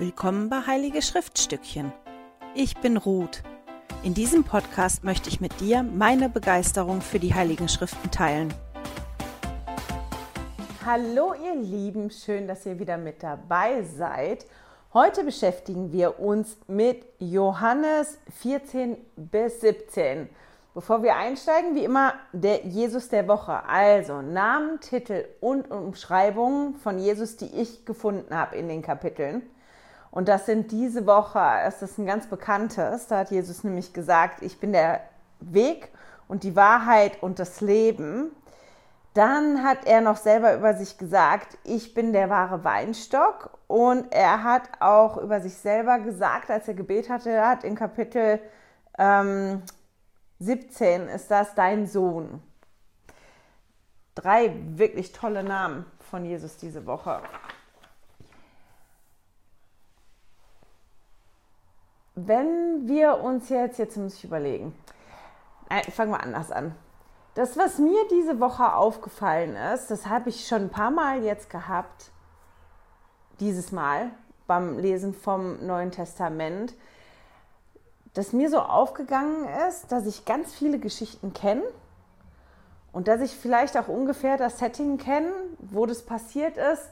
Willkommen bei Heilige Schriftstückchen. Ich bin Ruth. In diesem Podcast möchte ich mit dir meine Begeisterung für die Heiligen Schriften teilen. Hallo ihr Lieben, schön, dass ihr wieder mit dabei seid. Heute beschäftigen wir uns mit Johannes 14 bis 17. Bevor wir einsteigen, wie immer der Jesus der Woche. Also Namen, Titel und Umschreibungen von Jesus, die ich gefunden habe in den Kapiteln. Und das sind diese Woche, es ist ein ganz bekanntes, da hat Jesus nämlich gesagt, ich bin der Weg und die Wahrheit und das Leben. Dann hat er noch selber über sich gesagt, ich bin der wahre Weinstock. Und er hat auch über sich selber gesagt, als er gebet hatte, er hat in Kapitel ähm, 17 ist das dein Sohn. Drei wirklich tolle Namen von Jesus diese Woche. Wenn wir uns jetzt, jetzt muss ich überlegen, fangen wir anders an. Das, was mir diese Woche aufgefallen ist, das habe ich schon ein paar Mal jetzt gehabt, dieses Mal beim Lesen vom Neuen Testament, dass mir so aufgegangen ist, dass ich ganz viele Geschichten kenne und dass ich vielleicht auch ungefähr das Setting kenne, wo das passiert ist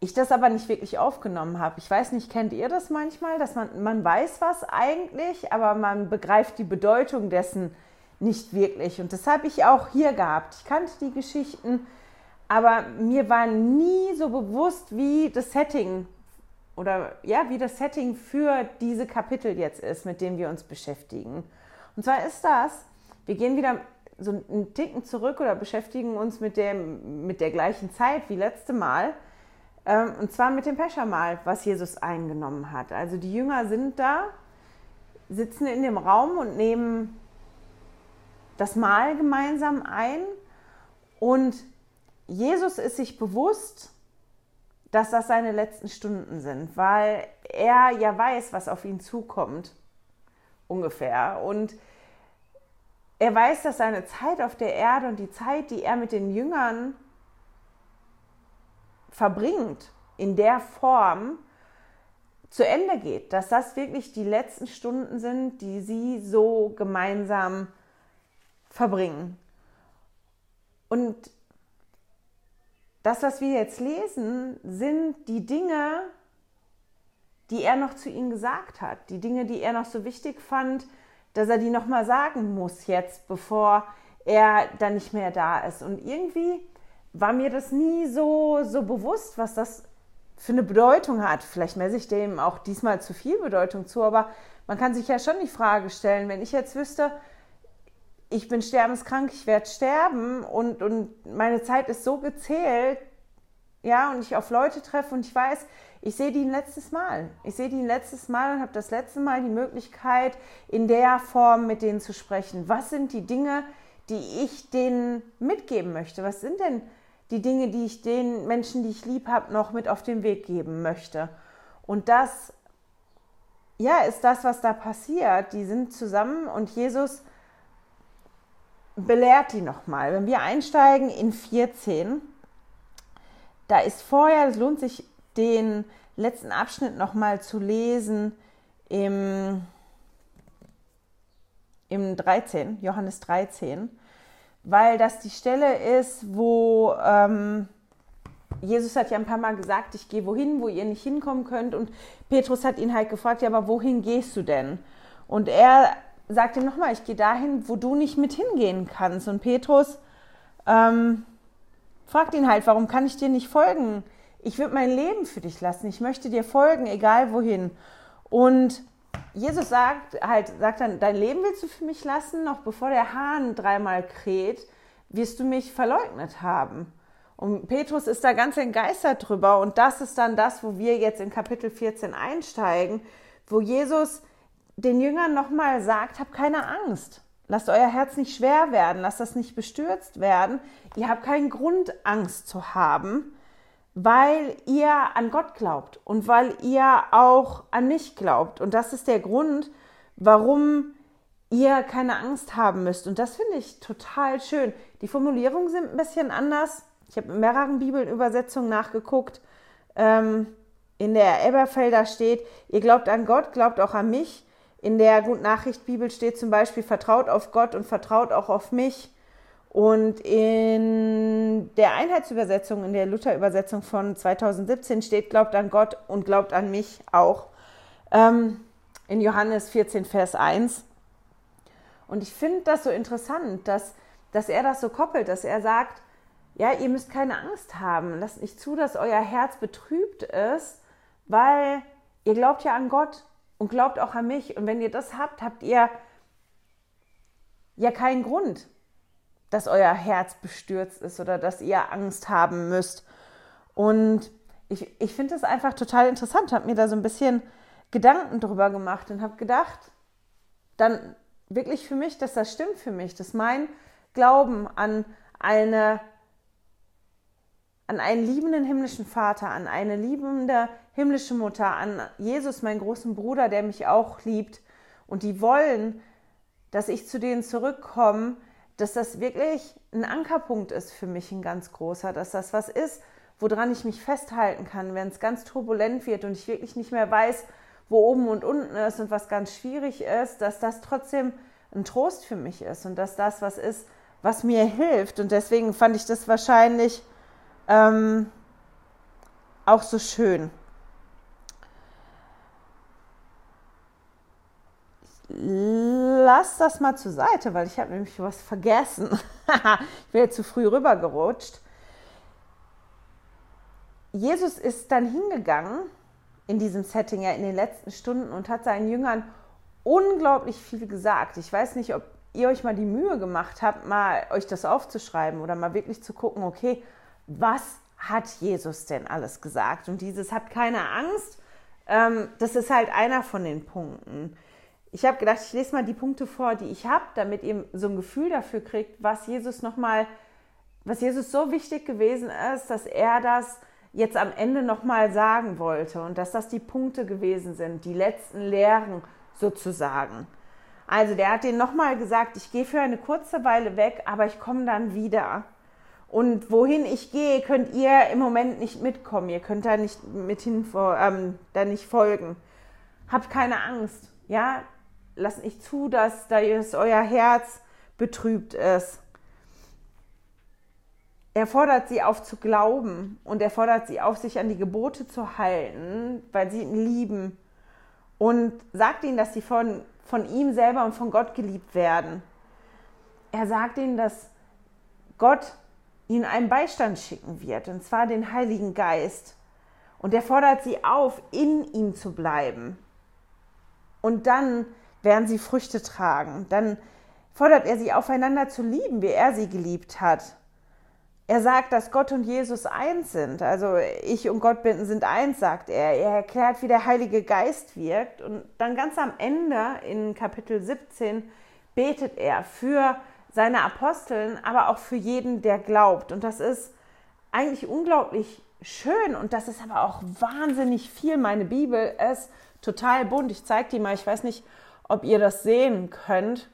ich das aber nicht wirklich aufgenommen habe. Ich weiß nicht, kennt ihr das manchmal, dass man, man weiß was eigentlich, aber man begreift die Bedeutung dessen nicht wirklich. Und das habe ich auch hier gehabt. Ich kannte die Geschichten, aber mir war nie so bewusst, wie das Setting oder ja, wie das Setting für diese Kapitel jetzt ist, mit dem wir uns beschäftigen. Und zwar ist das, wir gehen wieder so einen Ticken zurück oder beschäftigen uns mit, dem, mit der gleichen Zeit wie letzte Mal. Ähm, und zwar mit dem Peschermahl, was Jesus eingenommen hat. Also die Jünger sind da, sitzen in dem Raum und nehmen das Mahl gemeinsam ein. Und Jesus ist sich bewusst, dass das seine letzten Stunden sind, weil er ja weiß, was auf ihn zukommt, ungefähr. Und er weiß, dass seine Zeit auf der Erde und die Zeit, die er mit den Jüngern verbringt in der Form zu Ende geht, dass das wirklich die letzten Stunden sind, die sie so gemeinsam verbringen. Und das, was wir jetzt lesen, sind die Dinge, die er noch zu ihnen gesagt hat, die Dinge, die er noch so wichtig fand, dass er die nochmal sagen muss jetzt, bevor er dann nicht mehr da ist. Und irgendwie war mir das nie so, so bewusst, was das für eine Bedeutung hat. Vielleicht messe ich dem auch diesmal zu viel Bedeutung zu, aber man kann sich ja schon die Frage stellen, wenn ich jetzt wüsste, ich bin sterbenskrank, ich werde sterben und, und meine Zeit ist so gezählt, ja, und ich auf Leute treffe und ich weiß, ich sehe die ein letztes Mal. Ich sehe die ein letztes Mal und habe das letzte Mal die Möglichkeit, in der Form mit denen zu sprechen. Was sind die Dinge, die ich denen mitgeben möchte? Was sind denn die Dinge, die ich den Menschen, die ich lieb habe, noch mit auf den Weg geben möchte. Und das, ja, ist das, was da passiert. Die sind zusammen und Jesus belehrt die nochmal. Wenn wir einsteigen in 14, da ist vorher, es lohnt sich, den letzten Abschnitt nochmal zu lesen im, im 13, Johannes 13 weil das die Stelle ist, wo ähm, Jesus hat ja ein paar Mal gesagt, ich gehe wohin, wo ihr nicht hinkommen könnt. Und Petrus hat ihn halt gefragt, ja, aber wohin gehst du denn? Und er sagt ihm nochmal, ich gehe dahin, wo du nicht mit hingehen kannst. Und Petrus ähm, fragt ihn halt, warum kann ich dir nicht folgen? Ich würde mein Leben für dich lassen. Ich möchte dir folgen, egal wohin. Und Jesus sagt halt, sagt dann, dein Leben willst du für mich lassen, noch bevor der Hahn dreimal kräht, wirst du mich verleugnet haben. Und Petrus ist da ganz entgeistert drüber. Und das ist dann das, wo wir jetzt in Kapitel 14 einsteigen, wo Jesus den Jüngern nochmal sagt, habt keine Angst. Lasst euer Herz nicht schwer werden, lasst das nicht bestürzt werden. Ihr habt keinen Grund, Angst zu haben weil ihr an Gott glaubt und weil ihr auch an mich glaubt. Und das ist der Grund, warum ihr keine Angst haben müsst. Und das finde ich total schön. Die Formulierungen sind ein bisschen anders. Ich habe in mehreren Bibelübersetzungen nachgeguckt. Ähm, in der Elberfelder steht, ihr glaubt an Gott, glaubt auch an mich. In der Gut Nachricht Bibel steht zum Beispiel, vertraut auf Gott und vertraut auch auf mich. Und in der Einheitsübersetzung, in der Luther-Übersetzung von 2017 steht, glaubt an Gott und glaubt an mich auch. Ähm, in Johannes 14, Vers 1. Und ich finde das so interessant, dass, dass er das so koppelt, dass er sagt, ja, ihr müsst keine Angst haben. Lasst nicht zu, dass euer Herz betrübt ist, weil ihr glaubt ja an Gott und glaubt auch an mich. Und wenn ihr das habt, habt ihr ja keinen Grund, dass euer Herz bestürzt ist oder dass ihr Angst haben müsst. Und ich, ich finde es einfach total interessant, habe mir da so ein bisschen Gedanken drüber gemacht und habe gedacht, dann wirklich für mich, dass das stimmt für mich, dass mein Glauben an eine an einen liebenden himmlischen Vater, an eine liebende himmlische Mutter, an Jesus, meinen großen Bruder, der mich auch liebt und die wollen, dass ich zu denen zurückkomme, dass das wirklich ein Ankerpunkt ist für mich, ein ganz großer, dass das was ist, woran ich mich festhalten kann, wenn es ganz turbulent wird und ich wirklich nicht mehr weiß, wo oben und unten ist und was ganz schwierig ist, dass das trotzdem ein Trost für mich ist und dass das was ist, was mir hilft. Und deswegen fand ich das wahrscheinlich ähm, auch so schön. Lass das mal zur Seite, weil ich habe nämlich was vergessen. ich bin jetzt zu früh rübergerutscht. Jesus ist dann hingegangen in diesem Setting ja in den letzten Stunden und hat seinen Jüngern unglaublich viel gesagt. Ich weiß nicht, ob ihr euch mal die Mühe gemacht habt, mal euch das aufzuschreiben oder mal wirklich zu gucken, okay, was hat Jesus denn alles gesagt? Und dieses hat keine Angst, ähm, das ist halt einer von den Punkten. Ich habe gedacht, ich lese mal die Punkte vor, die ich habe, damit ihr so ein Gefühl dafür kriegt, was Jesus nochmal, was Jesus so wichtig gewesen ist, dass er das jetzt am Ende nochmal sagen wollte und dass das die Punkte gewesen sind, die letzten Lehren sozusagen. Also der hat denen nochmal gesagt, ich gehe für eine kurze Weile weg, aber ich komme dann wieder. Und wohin ich gehe, könnt ihr im Moment nicht mitkommen. Ihr könnt da nicht mit hin, ähm, da nicht folgen. Habt keine Angst. Ja, lasst nicht zu, dass da euer Herz betrübt ist. Er fordert sie auf zu glauben und er fordert sie auf, sich an die Gebote zu halten, weil sie ihn lieben. Und sagt ihnen, dass sie von, von ihm selber und von Gott geliebt werden. Er sagt ihnen, dass Gott ihnen einen Beistand schicken wird, und zwar den Heiligen Geist. Und er fordert sie auf, in ihm zu bleiben. Und dann werden sie Früchte tragen. Dann fordert er sie aufeinander zu lieben, wie er sie geliebt hat. Er sagt, dass Gott und Jesus eins sind. Also ich und Gott sind eins, sagt er. Er erklärt, wie der Heilige Geist wirkt. Und dann ganz am Ende in Kapitel 17 betet er für seine Aposteln, aber auch für jeden, der glaubt. Und das ist eigentlich unglaublich schön und das ist aber auch wahnsinnig viel. Meine Bibel ist total bunt. Ich zeige die mal. Ich weiß nicht, ob ihr das sehen könnt.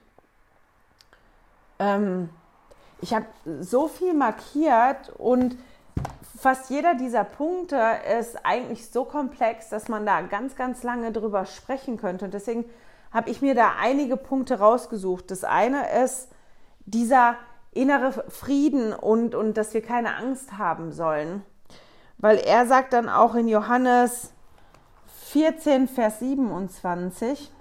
Ähm, ich habe so viel markiert und fast jeder dieser Punkte ist eigentlich so komplex, dass man da ganz, ganz lange drüber sprechen könnte. Und deswegen habe ich mir da einige Punkte rausgesucht. Das eine ist dieser innere Frieden und, und dass wir keine Angst haben sollen. Weil er sagt dann auch in Johannes 14, Vers 27,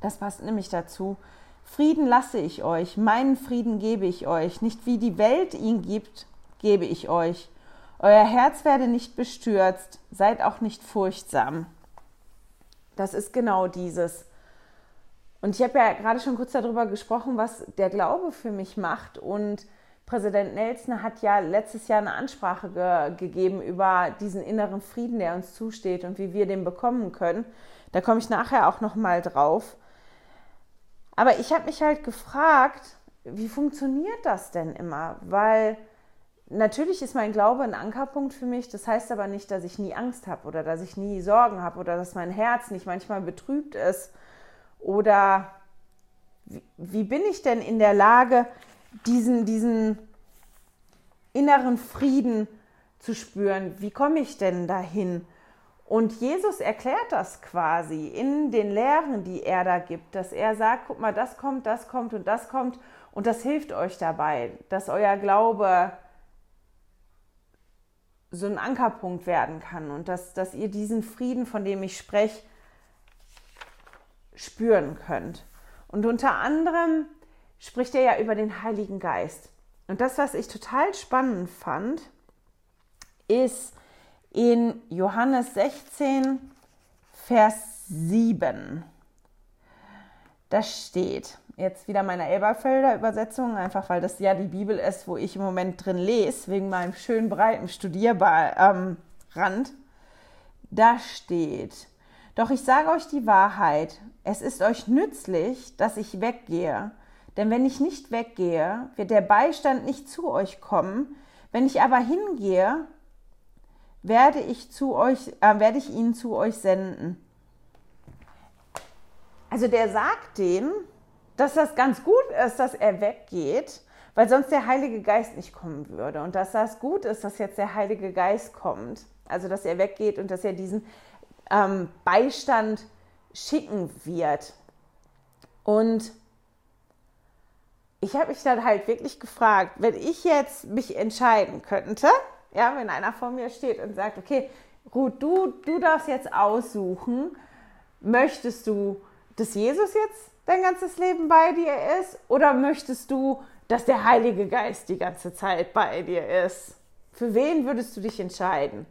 das passt nämlich dazu, Frieden lasse ich euch, meinen Frieden gebe ich euch, nicht wie die Welt ihn gibt, gebe ich euch. Euer Herz werde nicht bestürzt, seid auch nicht furchtsam. Das ist genau dieses. Und ich habe ja gerade schon kurz darüber gesprochen, was der Glaube für mich macht. Und Präsident Nelson hat ja letztes Jahr eine Ansprache ge gegeben über diesen inneren Frieden, der uns zusteht und wie wir den bekommen können. Da komme ich nachher auch noch mal drauf. Aber ich habe mich halt gefragt, wie funktioniert das denn immer? Weil natürlich ist mein Glaube ein Ankerpunkt für mich. Das heißt aber nicht, dass ich nie Angst habe oder dass ich nie Sorgen habe oder dass mein Herz nicht manchmal betrübt ist. Oder wie, wie bin ich denn in der Lage, diesen, diesen inneren Frieden zu spüren? Wie komme ich denn dahin? Und Jesus erklärt das quasi in den Lehren, die er da gibt, dass er sagt, guck mal, das kommt, das kommt und das kommt und das hilft euch dabei, dass euer Glaube so ein Ankerpunkt werden kann und dass, dass ihr diesen Frieden, von dem ich spreche, spüren könnt. Und unter anderem spricht er ja über den Heiligen Geist. Und das, was ich total spannend fand, ist in Johannes 16, Vers 7. Da steht, jetzt wieder meine Elberfelder Übersetzung, einfach weil das ja die Bibel ist, wo ich im Moment drin lese, wegen meinem schönen breiten Studierrand. Ähm, da steht, doch ich sage euch die Wahrheit, es ist euch nützlich, dass ich weggehe. Denn wenn ich nicht weggehe, wird der Beistand nicht zu euch kommen. Wenn ich aber hingehe, werde ich, zu euch, äh, werde ich ihn zu euch senden. Also der sagt denen, dass das ganz gut ist, dass er weggeht, weil sonst der Heilige Geist nicht kommen würde. Und dass das gut ist, dass jetzt der Heilige Geist kommt. Also dass er weggeht und dass er diesen ähm, Beistand schicken wird. Und ich habe mich dann halt wirklich gefragt, wenn ich jetzt mich entscheiden könnte, ja, wenn einer vor mir steht und sagt, okay, Ruth, du, du darfst jetzt aussuchen, möchtest du, dass Jesus jetzt dein ganzes Leben bei dir ist oder möchtest du, dass der Heilige Geist die ganze Zeit bei dir ist? Für wen würdest du dich entscheiden?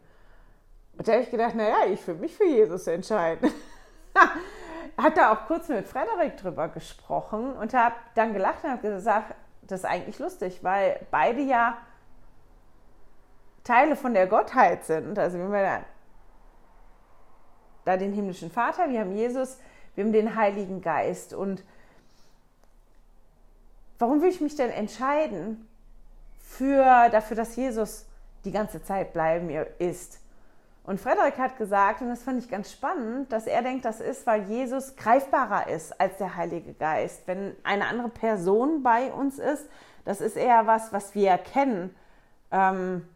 Und da habe ich gedacht, naja, ich würde mich für Jesus entscheiden. hat da auch kurz mit Frederik drüber gesprochen und habe dann gelacht und habe gesagt, das ist eigentlich lustig, weil beide ja Teile von der Gottheit sind. Also wenn wir da, da den himmlischen Vater, wir haben Jesus, wir haben den Heiligen Geist. Und warum will ich mich denn entscheiden für, dafür, dass Jesus die ganze Zeit bleiben ist? Und Frederik hat gesagt, und das fand ich ganz spannend, dass er denkt, das ist, weil Jesus greifbarer ist als der Heilige Geist. Wenn eine andere Person bei uns ist, das ist eher was, was wir kennen. Ähm,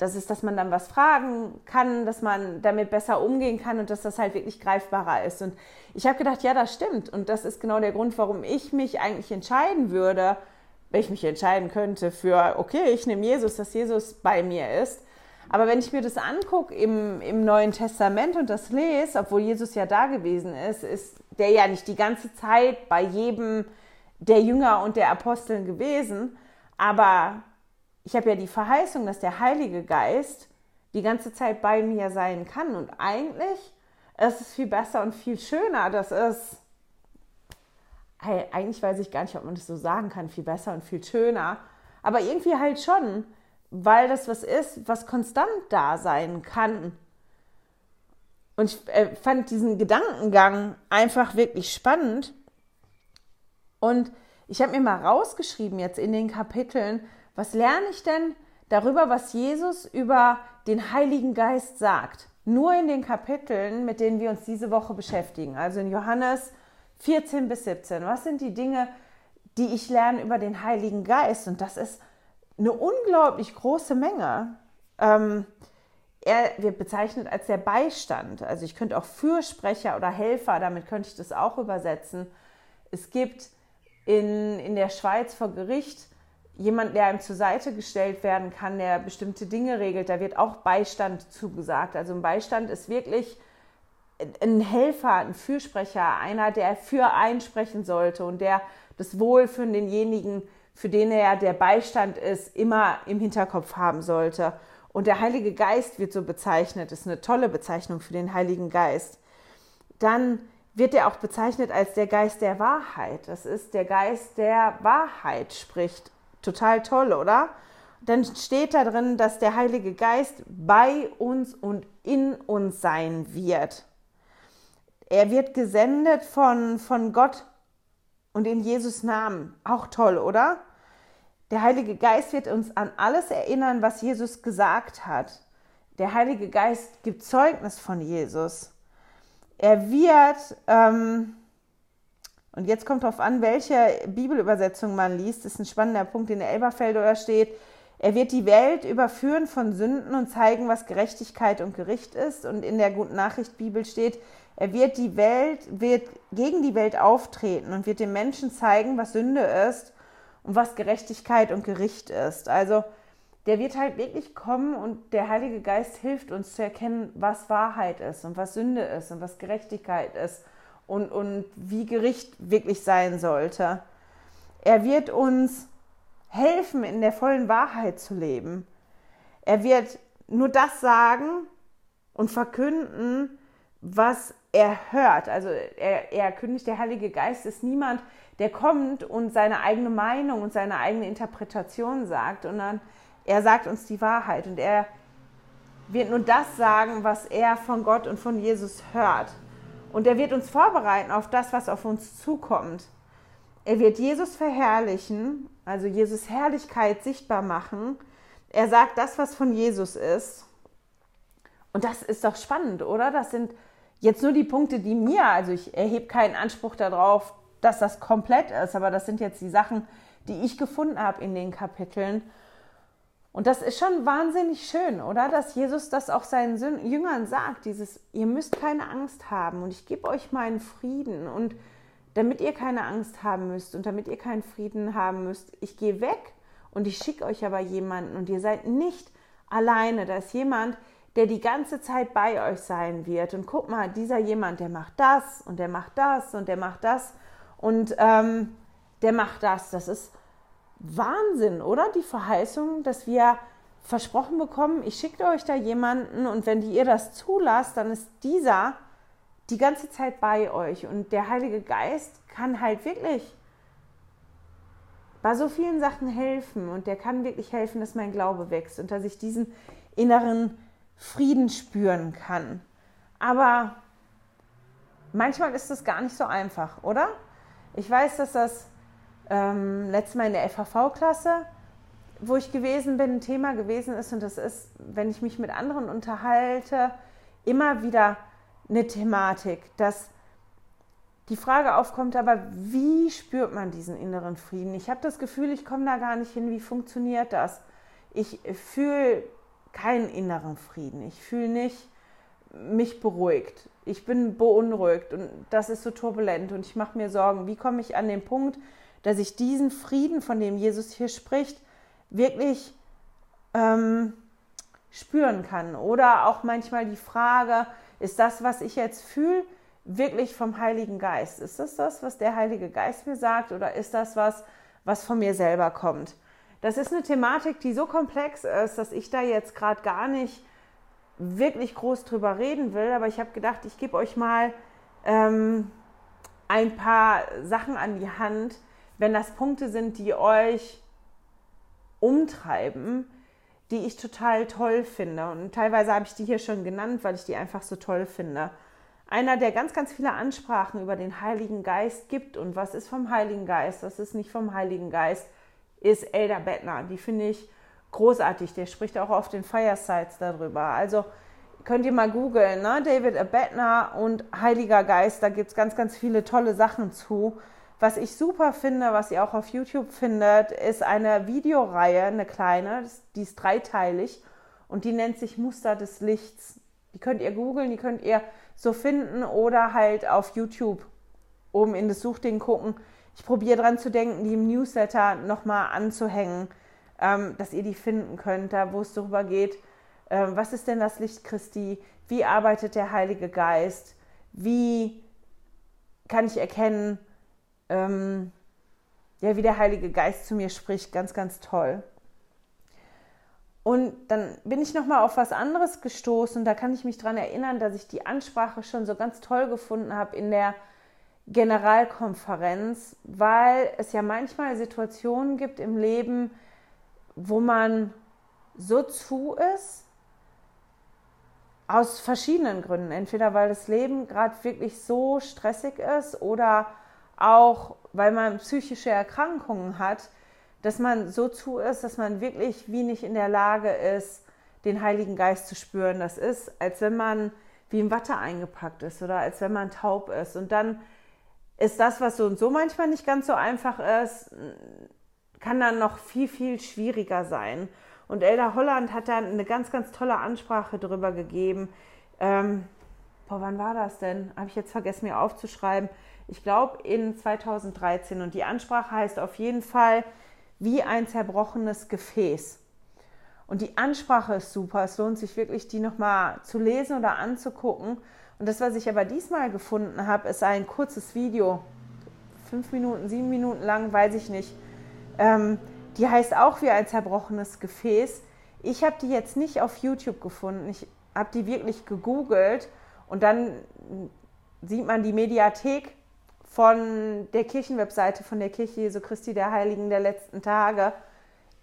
das ist, dass man dann was fragen kann, dass man damit besser umgehen kann und dass das halt wirklich greifbarer ist. Und ich habe gedacht, ja, das stimmt. Und das ist genau der Grund, warum ich mich eigentlich entscheiden würde, wenn ich mich entscheiden könnte für, okay, ich nehme Jesus, dass Jesus bei mir ist. Aber wenn ich mir das angucke im, im Neuen Testament und das lese, obwohl Jesus ja da gewesen ist, ist der ja nicht die ganze Zeit bei jedem der Jünger und der Aposteln gewesen. Aber ich habe ja die Verheißung, dass der Heilige Geist die ganze Zeit bei mir sein kann. Und eigentlich ist es viel besser und viel schöner. Das ist, eigentlich weiß ich gar nicht, ob man das so sagen kann, viel besser und viel schöner. Aber irgendwie halt schon, weil das was ist, was konstant da sein kann. Und ich äh, fand diesen Gedankengang einfach wirklich spannend. Und ich habe mir mal rausgeschrieben jetzt in den Kapiteln, was lerne ich denn darüber, was Jesus über den Heiligen Geist sagt? Nur in den Kapiteln, mit denen wir uns diese Woche beschäftigen, also in Johannes 14 bis 17. Was sind die Dinge, die ich lerne über den Heiligen Geist? Und das ist eine unglaublich große Menge. Ähm, er wird bezeichnet als der Beistand. Also ich könnte auch Fürsprecher oder Helfer, damit könnte ich das auch übersetzen. Es gibt in, in der Schweiz vor Gericht jemand, der einem zur Seite gestellt werden kann, der bestimmte Dinge regelt, da wird auch Beistand zugesagt. Also ein Beistand ist wirklich ein Helfer, ein Fürsprecher, einer, der für einsprechen sollte und der das Wohl für denjenigen, für den er der Beistand ist, immer im Hinterkopf haben sollte. Und der Heilige Geist wird so bezeichnet, ist eine tolle Bezeichnung für den Heiligen Geist. Dann wird er auch bezeichnet als der Geist der Wahrheit. Das ist der Geist, der Wahrheit spricht Total toll, oder? Dann steht da drin, dass der Heilige Geist bei uns und in uns sein wird. Er wird gesendet von, von Gott und in Jesus Namen. Auch toll, oder? Der Heilige Geist wird uns an alles erinnern, was Jesus gesagt hat. Der Heilige Geist gibt Zeugnis von Jesus. Er wird ähm, und jetzt kommt darauf an, welche Bibelübersetzung man liest. Das ist ein spannender Punkt, in der Elberfelder steht. Er wird die Welt überführen von Sünden und zeigen, was Gerechtigkeit und Gericht ist. Und in der Guten Nachricht Bibel steht, er wird die Welt, wird gegen die Welt auftreten und wird den Menschen zeigen, was Sünde ist und was Gerechtigkeit und Gericht ist. Also der wird halt wirklich kommen und der Heilige Geist hilft uns zu erkennen, was Wahrheit ist und was Sünde ist und was Gerechtigkeit ist und, und wie Gericht wirklich sein sollte. Er wird uns helfen, in der vollen Wahrheit zu leben. Er wird nur das sagen und verkünden, was er hört. Also er, er kündigt, der Heilige Geist ist niemand, der kommt und seine eigene Meinung und seine eigene Interpretation sagt, sondern er sagt uns die Wahrheit und er wird nur das sagen, was er von Gott und von Jesus hört. Und er wird uns vorbereiten auf das, was auf uns zukommt. Er wird Jesus verherrlichen, also Jesus Herrlichkeit sichtbar machen. Er sagt das, was von Jesus ist. Und das ist doch spannend, oder? Das sind jetzt nur die Punkte, die mir, also ich erhebe keinen Anspruch darauf, dass das komplett ist, aber das sind jetzt die Sachen, die ich gefunden habe in den Kapiteln. Und das ist schon wahnsinnig schön, oder? Dass Jesus das auch seinen Jüngern sagt, dieses, ihr müsst keine Angst haben und ich gebe euch meinen Frieden und damit ihr keine Angst haben müsst und damit ihr keinen Frieden haben müsst, ich gehe weg und ich schicke euch aber jemanden und ihr seid nicht alleine. Da ist jemand, der die ganze Zeit bei euch sein wird. Und guck mal, dieser jemand, der macht das und der macht das und der macht das und ähm, der macht das. Das ist Wahnsinn, oder? Die Verheißung, dass wir versprochen bekommen, ich schicke euch da jemanden und wenn ihr das zulasst, dann ist dieser die ganze Zeit bei euch. Und der Heilige Geist kann halt wirklich bei so vielen Sachen helfen. Und der kann wirklich helfen, dass mein Glaube wächst und dass ich diesen inneren Frieden spüren kann. Aber manchmal ist das gar nicht so einfach, oder? Ich weiß, dass das ähm, letztes Mal in der FHV-Klasse, wo ich gewesen bin, ein Thema gewesen ist. Und das ist, wenn ich mich mit anderen unterhalte, immer wieder eine Thematik, dass die Frage aufkommt, aber wie spürt man diesen inneren Frieden? Ich habe das Gefühl, ich komme da gar nicht hin. Wie funktioniert das? Ich fühle keinen inneren Frieden. Ich fühle nicht mich beruhigt. Ich bin beunruhigt und das ist so turbulent und ich mache mir Sorgen. Wie komme ich an den Punkt, dass ich diesen Frieden, von dem Jesus hier spricht, wirklich ähm, spüren kann? Oder auch manchmal die Frage, ist das, was ich jetzt fühle, wirklich vom Heiligen Geist? Ist das das, was der Heilige Geist mir sagt oder ist das was, was von mir selber kommt? Das ist eine Thematik, die so komplex ist, dass ich da jetzt gerade gar nicht wirklich groß drüber reden will, aber ich habe gedacht, ich gebe euch mal ähm, ein paar Sachen an die Hand, wenn das Punkte sind, die euch umtreiben, die ich total toll finde. Und teilweise habe ich die hier schon genannt, weil ich die einfach so toll finde. Einer, der ganz, ganz viele Ansprachen über den Heiligen Geist gibt und was ist vom Heiligen Geist, was ist nicht vom Heiligen Geist, ist Elder Bettner. Die finde ich großartig. Der spricht auch auf den Firesides darüber. Also könnt ihr mal googeln, ne? David Bettner und Heiliger Geist. Da gibt es ganz, ganz viele tolle Sachen zu. Was ich super finde, was ihr auch auf YouTube findet, ist eine Videoreihe, eine kleine, die ist dreiteilig und die nennt sich Muster des Lichts. Die könnt ihr googeln, die könnt ihr so finden oder halt auf YouTube oben in das Suchding gucken. Ich probiere dran zu denken, die im Newsletter nochmal anzuhängen, ähm, dass ihr die finden könnt, da wo es darüber geht, äh, was ist denn das Licht Christi, wie arbeitet der Heilige Geist, wie kann ich erkennen, ähm, ja, wie der Heilige Geist zu mir spricht, ganz, ganz toll. Und dann bin ich nochmal auf was anderes gestoßen. Da kann ich mich daran erinnern, dass ich die Ansprache schon so ganz toll gefunden habe in der Generalkonferenz, weil es ja manchmal Situationen gibt im Leben, wo man so zu ist, aus verschiedenen Gründen. Entweder weil das Leben gerade wirklich so stressig ist oder auch weil man psychische Erkrankungen hat, dass man so zu ist, dass man wirklich wie nicht in der Lage ist, den Heiligen Geist zu spüren. Das ist, als wenn man wie in Watte eingepackt ist oder als wenn man taub ist. Und dann ist das, was so und so manchmal nicht ganz so einfach ist, kann dann noch viel, viel schwieriger sein. Und Elda Holland hat dann eine ganz, ganz tolle Ansprache darüber gegeben. Ähm, boah, wann war das denn? Habe ich jetzt vergessen, mir aufzuschreiben. Ich glaube in 2013. Und die Ansprache heißt auf jeden Fall wie ein zerbrochenes Gefäß. Und die Ansprache ist super. Es lohnt sich wirklich, die nochmal zu lesen oder anzugucken. Und das, was ich aber diesmal gefunden habe, ist ein kurzes Video. Fünf Minuten, sieben Minuten lang, weiß ich nicht. Ähm, die heißt auch wie ein zerbrochenes Gefäß. Ich habe die jetzt nicht auf YouTube gefunden. Ich habe die wirklich gegoogelt und dann sieht man die Mediathek von der Kirchenwebseite von der Kirche Jesu Christi der Heiligen der letzten Tage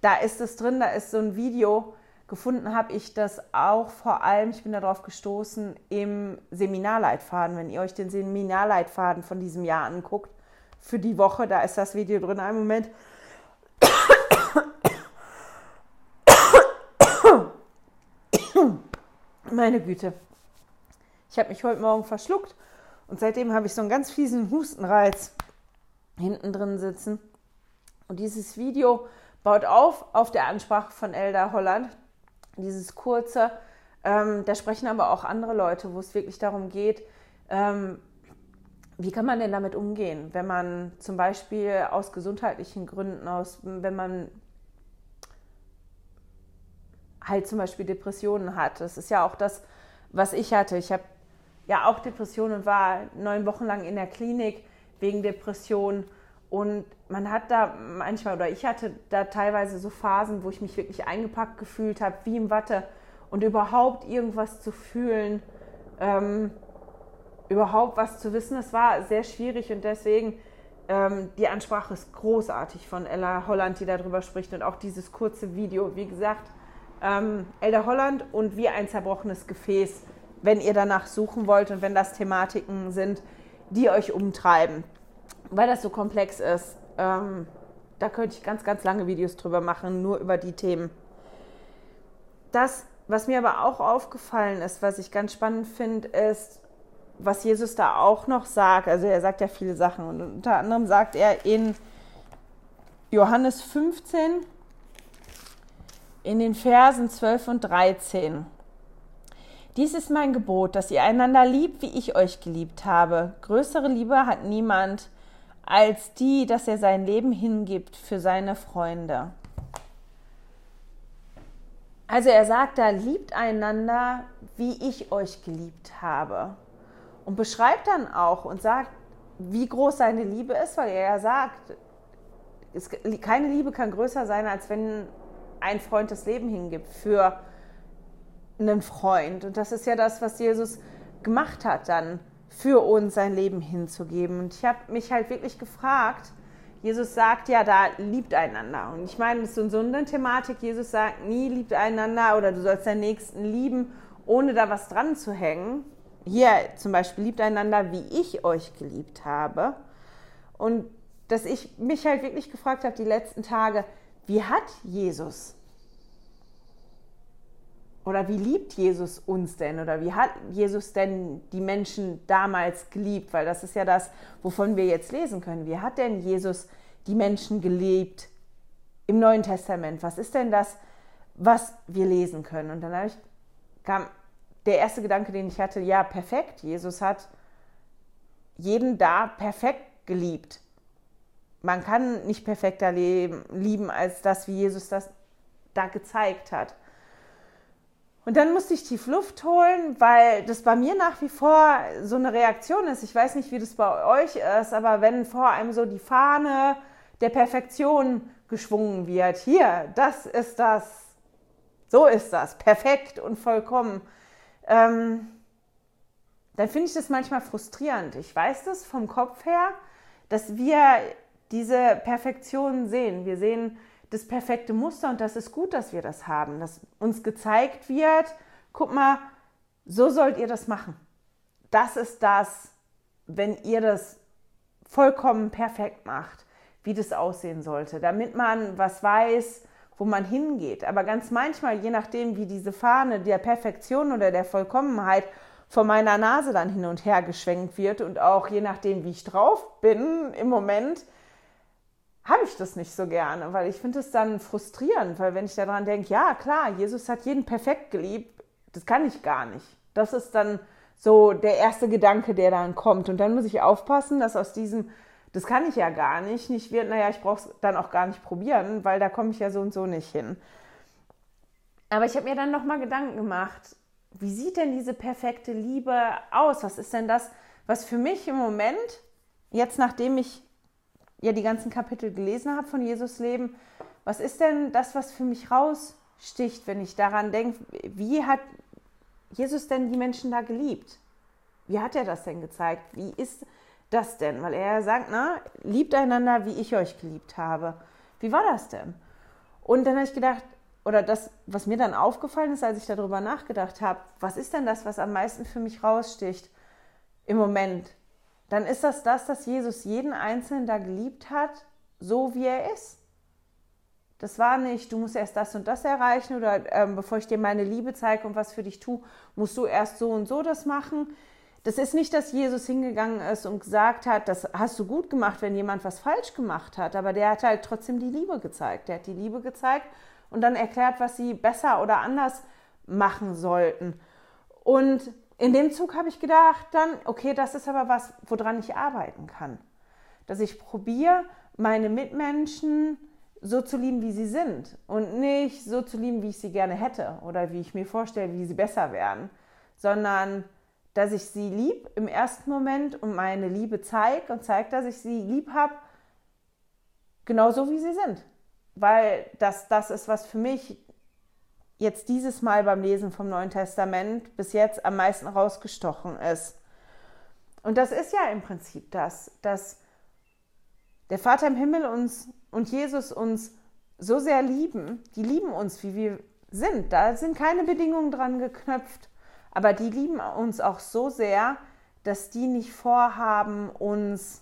da ist es drin, da ist so ein Video. Gefunden habe ich das auch vor allem, ich bin darauf gestoßen, im Seminarleitfaden. Wenn ihr euch den Seminarleitfaden von diesem Jahr anguckt, für die Woche, da ist das Video drin. Einen Moment. Meine Güte. Ich habe mich heute Morgen verschluckt und seitdem habe ich so einen ganz fiesen Hustenreiz hinten drin sitzen. Und dieses Video baut auf auf der Ansprache von Elda Holland, dieses kurze. Ähm, da sprechen aber auch andere Leute, wo es wirklich darum geht, ähm, wie kann man denn damit umgehen, wenn man zum Beispiel aus gesundheitlichen Gründen, aus, wenn man halt zum Beispiel Depressionen hat. Das ist ja auch das, was ich hatte. Ich habe ja auch Depressionen und war neun Wochen lang in der Klinik wegen Depressionen. Und man hat da manchmal, oder ich hatte da teilweise so Phasen, wo ich mich wirklich eingepackt gefühlt habe, wie im Watte. Und überhaupt irgendwas zu fühlen, ähm, überhaupt was zu wissen, das war sehr schwierig. Und deswegen, ähm, die Ansprache ist großartig von Ella Holland, die darüber spricht. Und auch dieses kurze Video, wie gesagt, ähm, Ella Holland und wie ein zerbrochenes Gefäß, wenn ihr danach suchen wollt und wenn das Thematiken sind, die euch umtreiben weil das so komplex ist, ähm, da könnte ich ganz, ganz lange Videos drüber machen, nur über die Themen. Das, was mir aber auch aufgefallen ist, was ich ganz spannend finde, ist, was Jesus da auch noch sagt. Also er sagt ja viele Sachen und unter anderem sagt er in Johannes 15 in den Versen 12 und 13. Dies ist mein Gebot, dass ihr einander liebt, wie ich euch geliebt habe. Größere Liebe hat niemand als die, dass er sein Leben hingibt für seine Freunde. Also er sagt da, liebt einander, wie ich euch geliebt habe. Und beschreibt dann auch und sagt, wie groß seine Liebe ist, weil er ja sagt, es, keine Liebe kann größer sein, als wenn ein Freund das Leben hingibt für einen Freund. Und das ist ja das, was Jesus gemacht hat dann für uns sein Leben hinzugeben. Und ich habe mich halt wirklich gefragt, Jesus sagt ja, da liebt einander. Und ich meine, das ist so eine Thematik. Jesus sagt nie, liebt einander oder du sollst deinen Nächsten lieben, ohne da was dran zu hängen. Hier zum Beispiel, liebt einander, wie ich euch geliebt habe. Und dass ich mich halt wirklich gefragt habe, die letzten Tage, wie hat Jesus oder wie liebt Jesus uns denn? Oder wie hat Jesus denn die Menschen damals geliebt? Weil das ist ja das, wovon wir jetzt lesen können. Wie hat denn Jesus die Menschen geliebt im Neuen Testament? Was ist denn das, was wir lesen können? Und dann ich, kam der erste Gedanke, den ich hatte, ja, perfekt. Jesus hat jeden da perfekt geliebt. Man kann nicht perfekter leben, lieben als das, wie Jesus das da gezeigt hat. Und dann musste ich tief Luft holen, weil das bei mir nach wie vor so eine Reaktion ist. Ich weiß nicht, wie das bei euch ist, aber wenn vor einem so die Fahne der Perfektion geschwungen wird, hier, das ist das, so ist das, perfekt und vollkommen, ähm, dann finde ich das manchmal frustrierend. Ich weiß das vom Kopf her, dass wir diese Perfektion sehen. Wir sehen das perfekte Muster und das ist gut, dass wir das haben, dass uns gezeigt wird, guck mal, so sollt ihr das machen. Das ist das, wenn ihr das vollkommen perfekt macht, wie das aussehen sollte, damit man was weiß, wo man hingeht. Aber ganz manchmal, je nachdem, wie diese Fahne der Perfektion oder der Vollkommenheit vor meiner Nase dann hin und her geschwenkt wird und auch je nachdem, wie ich drauf bin im Moment, habe ich das nicht so gerne, weil ich finde es dann frustrierend, weil wenn ich daran denke, ja klar, Jesus hat jeden perfekt geliebt, das kann ich gar nicht. Das ist dann so der erste Gedanke, der dann kommt. Und dann muss ich aufpassen, dass aus diesem, das kann ich ja gar nicht, nicht wird, naja, ich brauche es dann auch gar nicht probieren, weil da komme ich ja so und so nicht hin. Aber ich habe mir dann nochmal Gedanken gemacht, wie sieht denn diese perfekte Liebe aus? Was ist denn das, was für mich im Moment, jetzt nachdem ich ja die ganzen Kapitel gelesen habe von Jesus Leben, was ist denn das, was für mich raussticht, wenn ich daran denke, wie hat Jesus denn die Menschen da geliebt? Wie hat er das denn gezeigt? Wie ist das denn? Weil er sagt, na, liebt einander, wie ich euch geliebt habe. Wie war das denn? Und dann habe ich gedacht, oder das, was mir dann aufgefallen ist, als ich darüber nachgedacht habe, was ist denn das, was am meisten für mich raussticht im Moment? Dann ist das das, dass Jesus jeden Einzelnen da geliebt hat, so wie er ist. Das war nicht, du musst erst das und das erreichen oder ähm, bevor ich dir meine Liebe zeige und was für dich tue, musst du erst so und so das machen. Das ist nicht, dass Jesus hingegangen ist und gesagt hat, das hast du gut gemacht, wenn jemand was falsch gemacht hat, aber der hat halt trotzdem die Liebe gezeigt. Der hat die Liebe gezeigt und dann erklärt, was sie besser oder anders machen sollten. Und in dem Zug habe ich gedacht, dann, okay, das ist aber was, woran ich arbeiten kann. Dass ich probiere, meine Mitmenschen so zu lieben, wie sie sind und nicht so zu lieben, wie ich sie gerne hätte oder wie ich mir vorstelle, wie sie besser werden, sondern dass ich sie lieb im ersten Moment und meine Liebe zeige und zeige, dass ich sie lieb habe, genauso wie sie sind weil das das ist, was für mich jetzt dieses Mal beim Lesen vom Neuen Testament bis jetzt am meisten rausgestochen ist. Und das ist ja im Prinzip das, dass der Vater im Himmel uns und Jesus uns so sehr lieben, die lieben uns, wie wir sind. Da sind keine Bedingungen dran geknöpft, aber die lieben uns auch so sehr, dass die nicht vorhaben, uns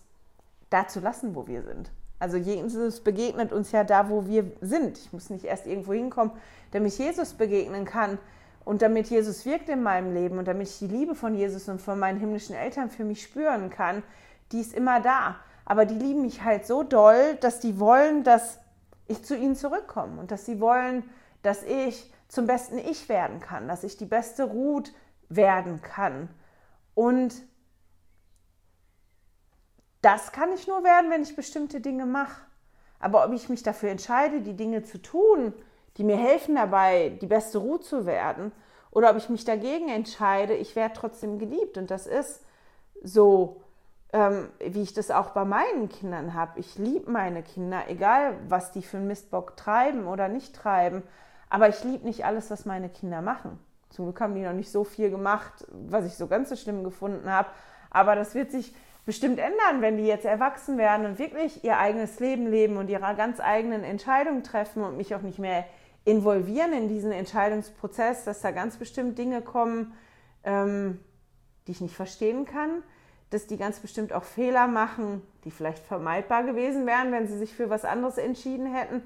da zu lassen, wo wir sind. Also Jesus begegnet uns ja da, wo wir sind. Ich muss nicht erst irgendwo hinkommen, damit Jesus begegnen kann und damit Jesus wirkt in meinem Leben und damit ich die Liebe von Jesus und von meinen himmlischen Eltern für mich spüren kann, die ist immer da. Aber die lieben mich halt so doll, dass die wollen, dass ich zu ihnen zurückkomme und dass sie wollen, dass ich zum besten Ich werden kann, dass ich die beste Ruth werden kann. Und das kann ich nur werden, wenn ich bestimmte Dinge mache. Aber ob ich mich dafür entscheide, die Dinge zu tun, die mir helfen dabei, die beste Ruhe zu werden, oder ob ich mich dagegen entscheide, ich werde trotzdem geliebt. Und das ist so, ähm, wie ich das auch bei meinen Kindern habe. Ich liebe meine Kinder, egal was die für einen Mistbock treiben oder nicht treiben. Aber ich liebe nicht alles, was meine Kinder machen. Zum Glück haben die noch nicht so viel gemacht, was ich so ganz so schlimm gefunden habe. Aber das wird sich bestimmt ändern, wenn die jetzt erwachsen werden und wirklich ihr eigenes Leben leben und ihre ganz eigenen Entscheidungen treffen und mich auch nicht mehr involvieren in diesen Entscheidungsprozess, dass da ganz bestimmt Dinge kommen, ähm, die ich nicht verstehen kann, dass die ganz bestimmt auch Fehler machen, die vielleicht vermeidbar gewesen wären, wenn sie sich für was anderes entschieden hätten.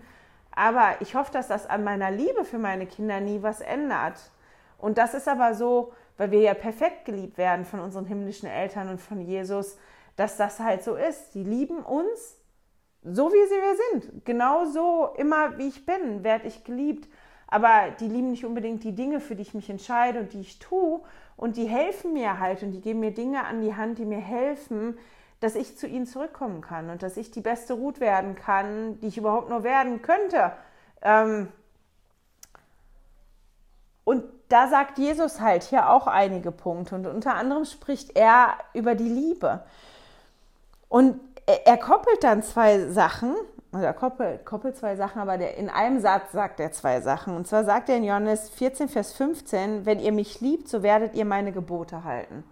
Aber ich hoffe, dass das an meiner Liebe für meine Kinder nie was ändert. Und das ist aber so, weil wir ja perfekt geliebt werden von unseren himmlischen Eltern und von Jesus, dass das halt so ist. Die lieben uns so, wie sie wir sind. Genau so, immer wie ich bin, werde ich geliebt. Aber die lieben nicht unbedingt die Dinge, für die ich mich entscheide und die ich tue. Und die helfen mir halt und die geben mir Dinge an die Hand, die mir helfen, dass ich zu ihnen zurückkommen kann und dass ich die beste Ruth werden kann, die ich überhaupt nur werden könnte. Ähm und da sagt Jesus halt hier auch einige Punkte und unter anderem spricht er über die Liebe. Und er, koppelt dann zwei Sachen, also er koppelt, koppelt zwei Sachen, aber der, in einem Satz sagt er zwei Sachen. Und zwar sagt er in Johannes 14, Vers 15, wenn ihr mich liebt, so werdet ihr meine Gebote halten.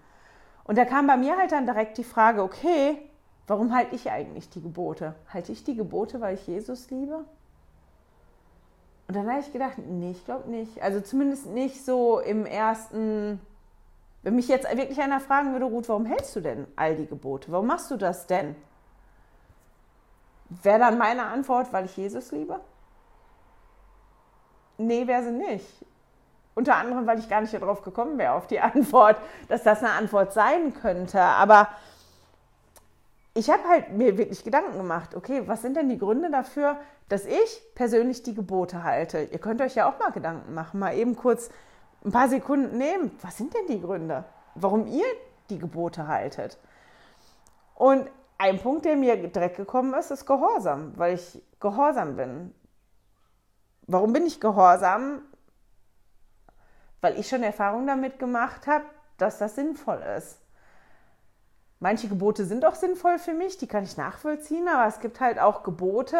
Und da kam bei mir halt dann direkt die Frage, okay, warum halte ich eigentlich die Gebote? Halte ich die Gebote, weil ich Jesus liebe? Und dann habe ich gedacht, nee, ich glaube nicht. Also zumindest nicht so im ersten. Wenn mich jetzt wirklich einer fragen würde, Ruth, warum hältst du denn all die Gebote? Warum machst du das denn? Wäre dann meine Antwort, weil ich Jesus liebe? Nee, wäre sie nicht. Unter anderem, weil ich gar nicht darauf gekommen wäre, auf die Antwort, dass das eine Antwort sein könnte. Aber ich habe halt mir wirklich Gedanken gemacht, okay, was sind denn die Gründe dafür, dass ich persönlich die Gebote halte? Ihr könnt euch ja auch mal Gedanken machen, mal eben kurz ein paar Sekunden nehmen. Was sind denn die Gründe, warum ihr die Gebote haltet? Und ein Punkt, der mir direkt gekommen ist, ist Gehorsam, weil ich gehorsam bin. Warum bin ich gehorsam? Weil ich schon Erfahrung damit gemacht habe, dass das sinnvoll ist. Manche Gebote sind auch sinnvoll für mich, die kann ich nachvollziehen, aber es gibt halt auch Gebote,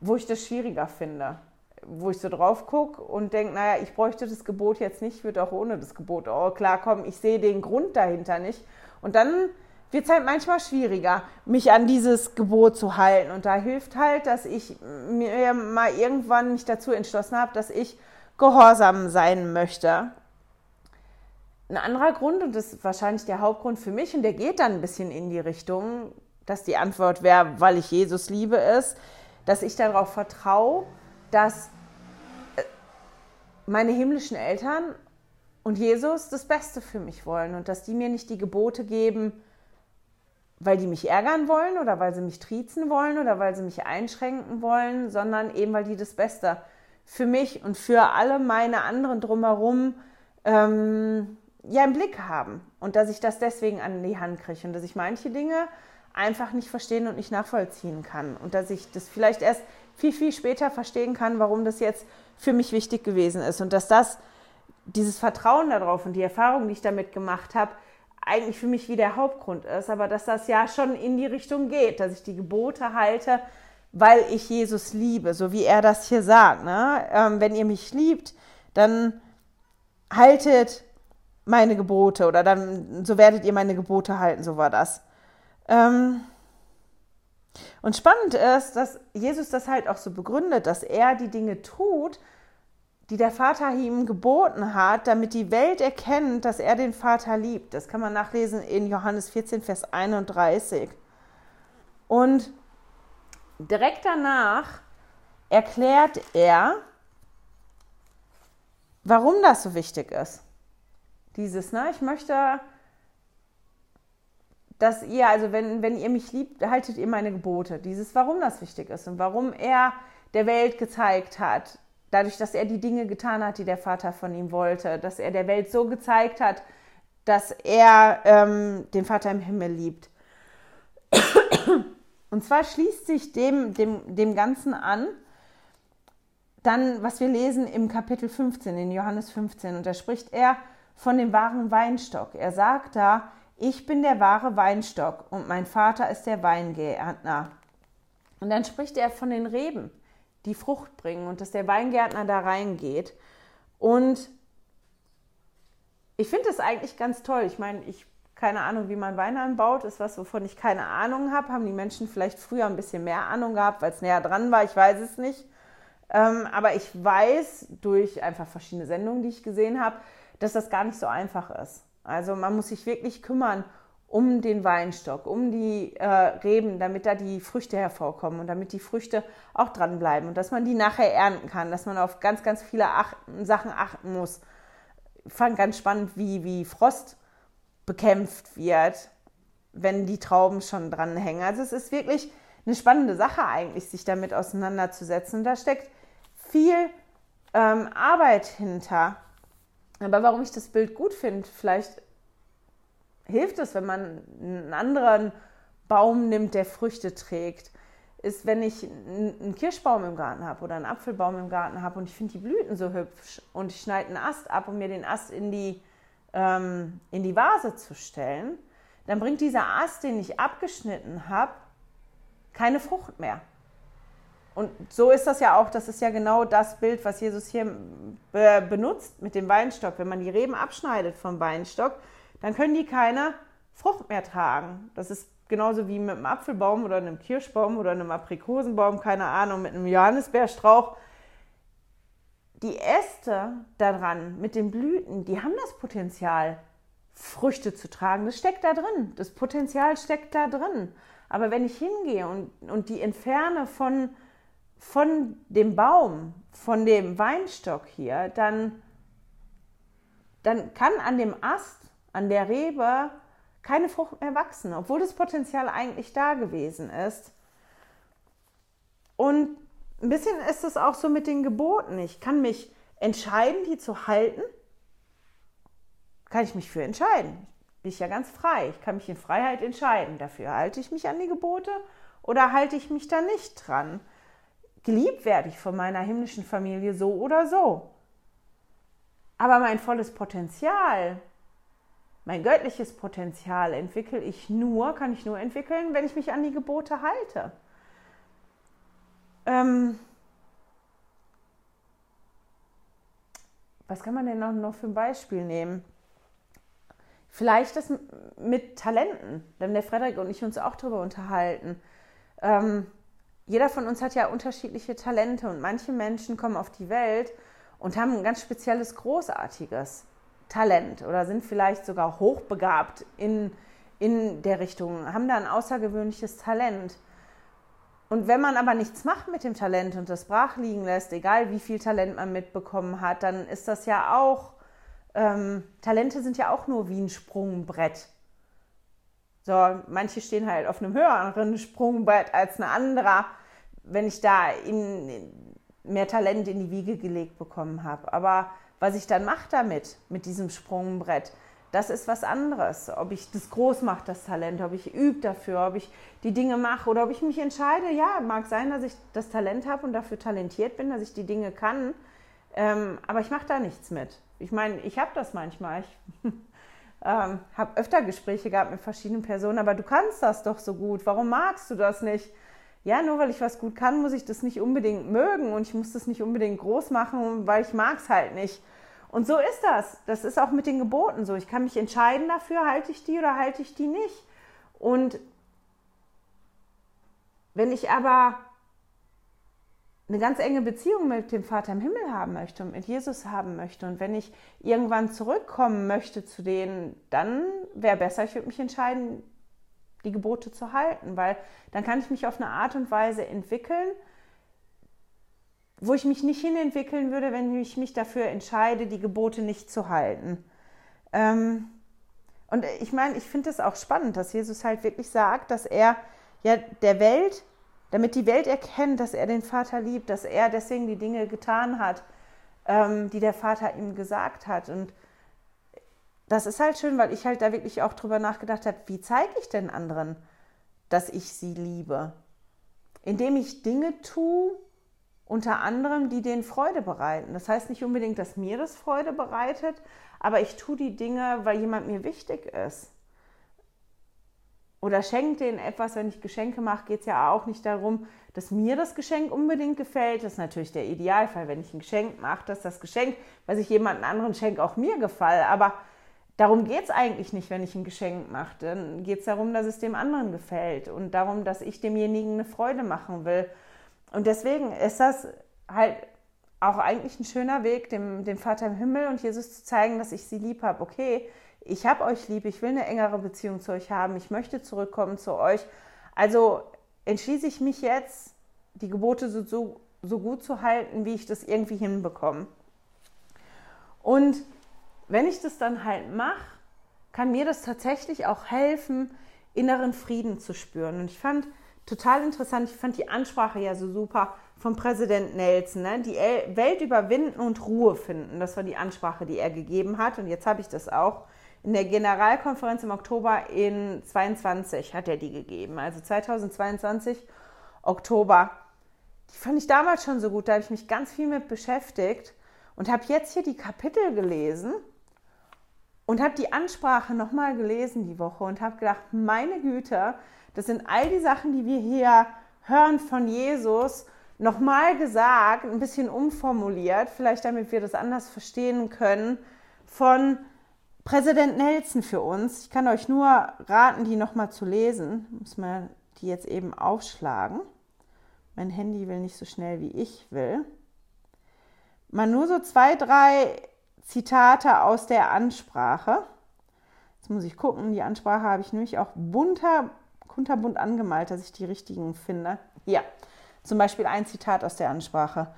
wo ich das schwieriger finde. Wo ich so drauf gucke und denke, naja, ich bräuchte das Gebot jetzt nicht, würde auch ohne das Gebot oh, klarkommen. Ich sehe den Grund dahinter nicht. Und dann wird es halt manchmal schwieriger, mich an dieses Gebot zu halten. Und da hilft halt, dass ich mir mal irgendwann mich dazu entschlossen habe, dass ich gehorsam sein möchte. Ein anderer Grund, und das ist wahrscheinlich der Hauptgrund für mich, und der geht dann ein bisschen in die Richtung, dass die Antwort wäre, weil ich Jesus liebe, ist, dass ich darauf vertraue, dass äh, meine himmlischen Eltern und Jesus das Beste für mich wollen und dass die mir nicht die Gebote geben, weil die mich ärgern wollen oder weil sie mich triezen wollen oder weil sie mich einschränken wollen, sondern eben weil die das Beste für mich und für alle meine anderen drumherum ähm, ja im Blick haben und dass ich das deswegen an die Hand kriege und dass ich manche Dinge einfach nicht verstehen und nicht nachvollziehen kann und dass ich das vielleicht erst viel, viel später verstehen kann, warum das jetzt für mich wichtig gewesen ist und dass das, dieses Vertrauen darauf und die Erfahrung, die ich damit gemacht habe, eigentlich für mich wie der Hauptgrund ist, aber dass das ja schon in die Richtung geht, dass ich die Gebote halte, weil ich Jesus liebe, so wie er das hier sagt. Ne? Ähm, wenn ihr mich liebt, dann haltet meine Gebote oder dann, so werdet ihr meine Gebote halten, so war das. Ähm und spannend ist, dass Jesus das halt auch so begründet, dass er die Dinge tut, die der Vater ihm geboten hat, damit die Welt erkennt, dass er den Vater liebt. Das kann man nachlesen in Johannes 14, Vers 31. Und direkt danach erklärt er, warum das so wichtig ist. Dieses, ne, ich möchte, dass ihr, also wenn, wenn ihr mich liebt, haltet ihr meine Gebote. Dieses, warum das wichtig ist und warum er der Welt gezeigt hat, dadurch, dass er die Dinge getan hat, die der Vater von ihm wollte, dass er der Welt so gezeigt hat, dass er ähm, den Vater im Himmel liebt. Und zwar schließt sich dem, dem, dem Ganzen an, dann, was wir lesen im Kapitel 15, in Johannes 15. Und da spricht er von dem wahren Weinstock. Er sagt da, ich bin der wahre Weinstock und mein Vater ist der Weingärtner. Und dann spricht er von den Reben, die Frucht bringen und dass der Weingärtner da reingeht. Und ich finde das eigentlich ganz toll. Ich meine, ich keine Ahnung, wie man Wein anbaut, ist was, wovon ich keine Ahnung habe. Haben die Menschen vielleicht früher ein bisschen mehr Ahnung gehabt, weil es näher dran war? Ich weiß es nicht. Ähm, aber ich weiß durch einfach verschiedene Sendungen, die ich gesehen habe, dass das gar nicht so einfach ist. Also man muss sich wirklich kümmern um den Weinstock, um die äh, Reben, damit da die Früchte hervorkommen und damit die Früchte auch dranbleiben und dass man die nachher ernten kann, dass man auf ganz, ganz viele achten, Sachen achten muss. Ich fand ganz spannend, wie, wie Frost bekämpft wird, wenn die Trauben schon dranhängen. Also es ist wirklich eine spannende Sache eigentlich, sich damit auseinanderzusetzen. Da steckt viel ähm, Arbeit hinter. Aber warum ich das Bild gut finde, vielleicht hilft es, wenn man einen anderen Baum nimmt, der Früchte trägt, ist, wenn ich einen Kirschbaum im Garten habe oder einen Apfelbaum im Garten habe und ich finde die Blüten so hübsch und ich schneide einen Ast ab, um mir den Ast in die, ähm, in die Vase zu stellen, dann bringt dieser Ast, den ich abgeschnitten habe, keine Frucht mehr. Und so ist das ja auch, das ist ja genau das Bild, was Jesus hier benutzt mit dem Weinstock. Wenn man die Reben abschneidet vom Weinstock, dann können die keine Frucht mehr tragen. Das ist genauso wie mit einem Apfelbaum oder einem Kirschbaum oder einem Aprikosenbaum, keine Ahnung, mit einem Johannisbeerstrauch. Die Äste daran mit den Blüten, die haben das Potenzial, Früchte zu tragen. Das steckt da drin. Das Potenzial steckt da drin. Aber wenn ich hingehe und, und die entferne von von dem Baum, von dem Weinstock hier, dann, dann kann an dem Ast, an der Rebe keine Frucht mehr wachsen, obwohl das Potenzial eigentlich da gewesen ist. Und ein bisschen ist es auch so mit den Geboten. Ich kann mich entscheiden, die zu halten. Kann ich mich für entscheiden. Bin ich ja ganz frei. Ich kann mich in Freiheit entscheiden. Dafür halte ich mich an die Gebote oder halte ich mich da nicht dran. Geliebt werde ich von meiner himmlischen Familie so oder so. Aber mein volles Potenzial, mein göttliches Potenzial entwickle ich nur, kann ich nur entwickeln, wenn ich mich an die Gebote halte. Ähm, was kann man denn noch, für ein Beispiel nehmen? Vielleicht das mit Talenten. Da haben der Frederik und ich uns auch darüber unterhalten. Ähm, jeder von uns hat ja unterschiedliche Talente und manche Menschen kommen auf die Welt und haben ein ganz spezielles, großartiges Talent oder sind vielleicht sogar hochbegabt in, in der Richtung, haben da ein außergewöhnliches Talent. Und wenn man aber nichts macht mit dem Talent und das brach liegen lässt, egal wie viel Talent man mitbekommen hat, dann ist das ja auch, ähm, Talente sind ja auch nur wie ein Sprungbrett. So, manche stehen halt auf einem höheren Sprungbrett als ein anderer, wenn ich da in, mehr Talent in die Wiege gelegt bekommen habe. Aber was ich dann mache damit, mit diesem Sprungbrett, das ist was anderes. Ob ich das groß mache, das Talent, ob ich übe dafür, ob ich die Dinge mache oder ob ich mich entscheide, ja, mag sein, dass ich das Talent habe und dafür talentiert bin, dass ich die Dinge kann, ähm, aber ich mache da nichts mit. Ich meine, ich habe das manchmal. Ich ähm, habe öfter Gespräche gehabt mit verschiedenen Personen, aber du kannst das doch so gut. Warum magst du das nicht? Ja, nur weil ich was gut kann, muss ich das nicht unbedingt mögen und ich muss das nicht unbedingt groß machen, weil ich mag es halt nicht. Und so ist das. Das ist auch mit den Geboten so. Ich kann mich entscheiden dafür, halte ich die oder halte ich die nicht. Und wenn ich aber eine ganz enge Beziehung mit dem Vater im Himmel haben möchte und mit Jesus haben möchte und wenn ich irgendwann zurückkommen möchte zu denen, dann wäre besser, ich würde mich entscheiden, die Gebote zu halten, weil dann kann ich mich auf eine Art und Weise entwickeln, wo ich mich nicht hinentwickeln würde, wenn ich mich dafür entscheide, die Gebote nicht zu halten. Ähm, und ich meine, ich finde es auch spannend, dass Jesus halt wirklich sagt, dass er ja der Welt, damit die Welt erkennt, dass er den Vater liebt, dass er deswegen die Dinge getan hat, ähm, die der Vater ihm gesagt hat. Und das ist halt schön, weil ich halt da wirklich auch drüber nachgedacht habe, wie zeige ich denn anderen, dass ich sie liebe? Indem ich Dinge tue, unter anderem, die denen Freude bereiten. Das heißt nicht unbedingt, dass mir das Freude bereitet, aber ich tue die Dinge, weil jemand mir wichtig ist. Oder schenke denen etwas, wenn ich Geschenke mache, geht es ja auch nicht darum, dass mir das Geschenk unbedingt gefällt. Das ist natürlich der Idealfall, wenn ich ein Geschenk mache, dass das Geschenk, was ich jemand anderen schenke, auch mir gefällt. Aber darum geht es eigentlich nicht, wenn ich ein Geschenk mache. Dann geht es darum, dass es dem anderen gefällt und darum, dass ich demjenigen eine Freude machen will. Und deswegen ist das halt auch eigentlich ein schöner Weg, dem, dem Vater im Himmel und Jesus zu zeigen, dass ich sie lieb habe. Okay, ich habe euch lieb, ich will eine engere Beziehung zu euch haben, ich möchte zurückkommen zu euch. Also entschließe ich mich jetzt, die Gebote so, so, so gut zu halten, wie ich das irgendwie hinbekomme. Und wenn ich das dann halt mache, kann mir das tatsächlich auch helfen, inneren Frieden zu spüren. Und ich fand total interessant. Ich fand die Ansprache ja so super vom Präsident Nelson. Ne? Die Welt überwinden und Ruhe finden. Das war die Ansprache, die er gegeben hat. Und jetzt habe ich das auch. In der Generalkonferenz im Oktober in 22 hat er die gegeben. Also 2022, Oktober. Die fand ich damals schon so gut. Da habe ich mich ganz viel mit beschäftigt und habe jetzt hier die Kapitel gelesen und habe die Ansprache nochmal gelesen die Woche und habe gedacht, meine Güte, das sind all die Sachen, die wir hier hören von Jesus, nochmal gesagt, ein bisschen umformuliert, vielleicht damit wir das anders verstehen können, von Präsident Nelson für uns. Ich kann euch nur raten, die nochmal zu lesen. Muss mal die jetzt eben aufschlagen. Mein Handy will nicht so schnell wie ich will. Mal nur so zwei, drei Zitate aus der Ansprache. Jetzt muss ich gucken, die Ansprache habe ich nämlich auch bunter kunterbunt angemalt, dass ich die richtigen finde. Ja, zum Beispiel ein Zitat aus der Ansprache.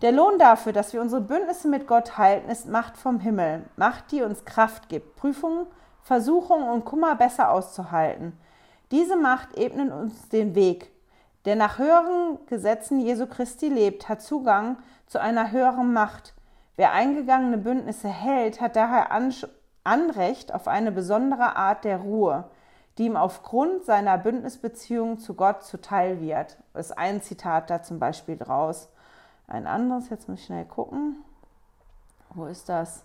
Der Lohn dafür, dass wir unsere Bündnisse mit Gott halten, ist Macht vom Himmel. Macht, die uns Kraft gibt, Prüfungen Versuchung und Kummer besser auszuhalten. Diese Macht ebnet uns den Weg. Der nach höheren Gesetzen Jesu Christi lebt, hat Zugang zu einer höheren Macht. Wer eingegangene Bündnisse hält, hat daher Anrecht auf eine besondere Art der Ruhe, die ihm aufgrund seiner Bündnisbeziehung zu Gott zuteil wird. Das ist ein Zitat da zum Beispiel draus. Ein anderes, jetzt muss ich schnell gucken. Wo ist das?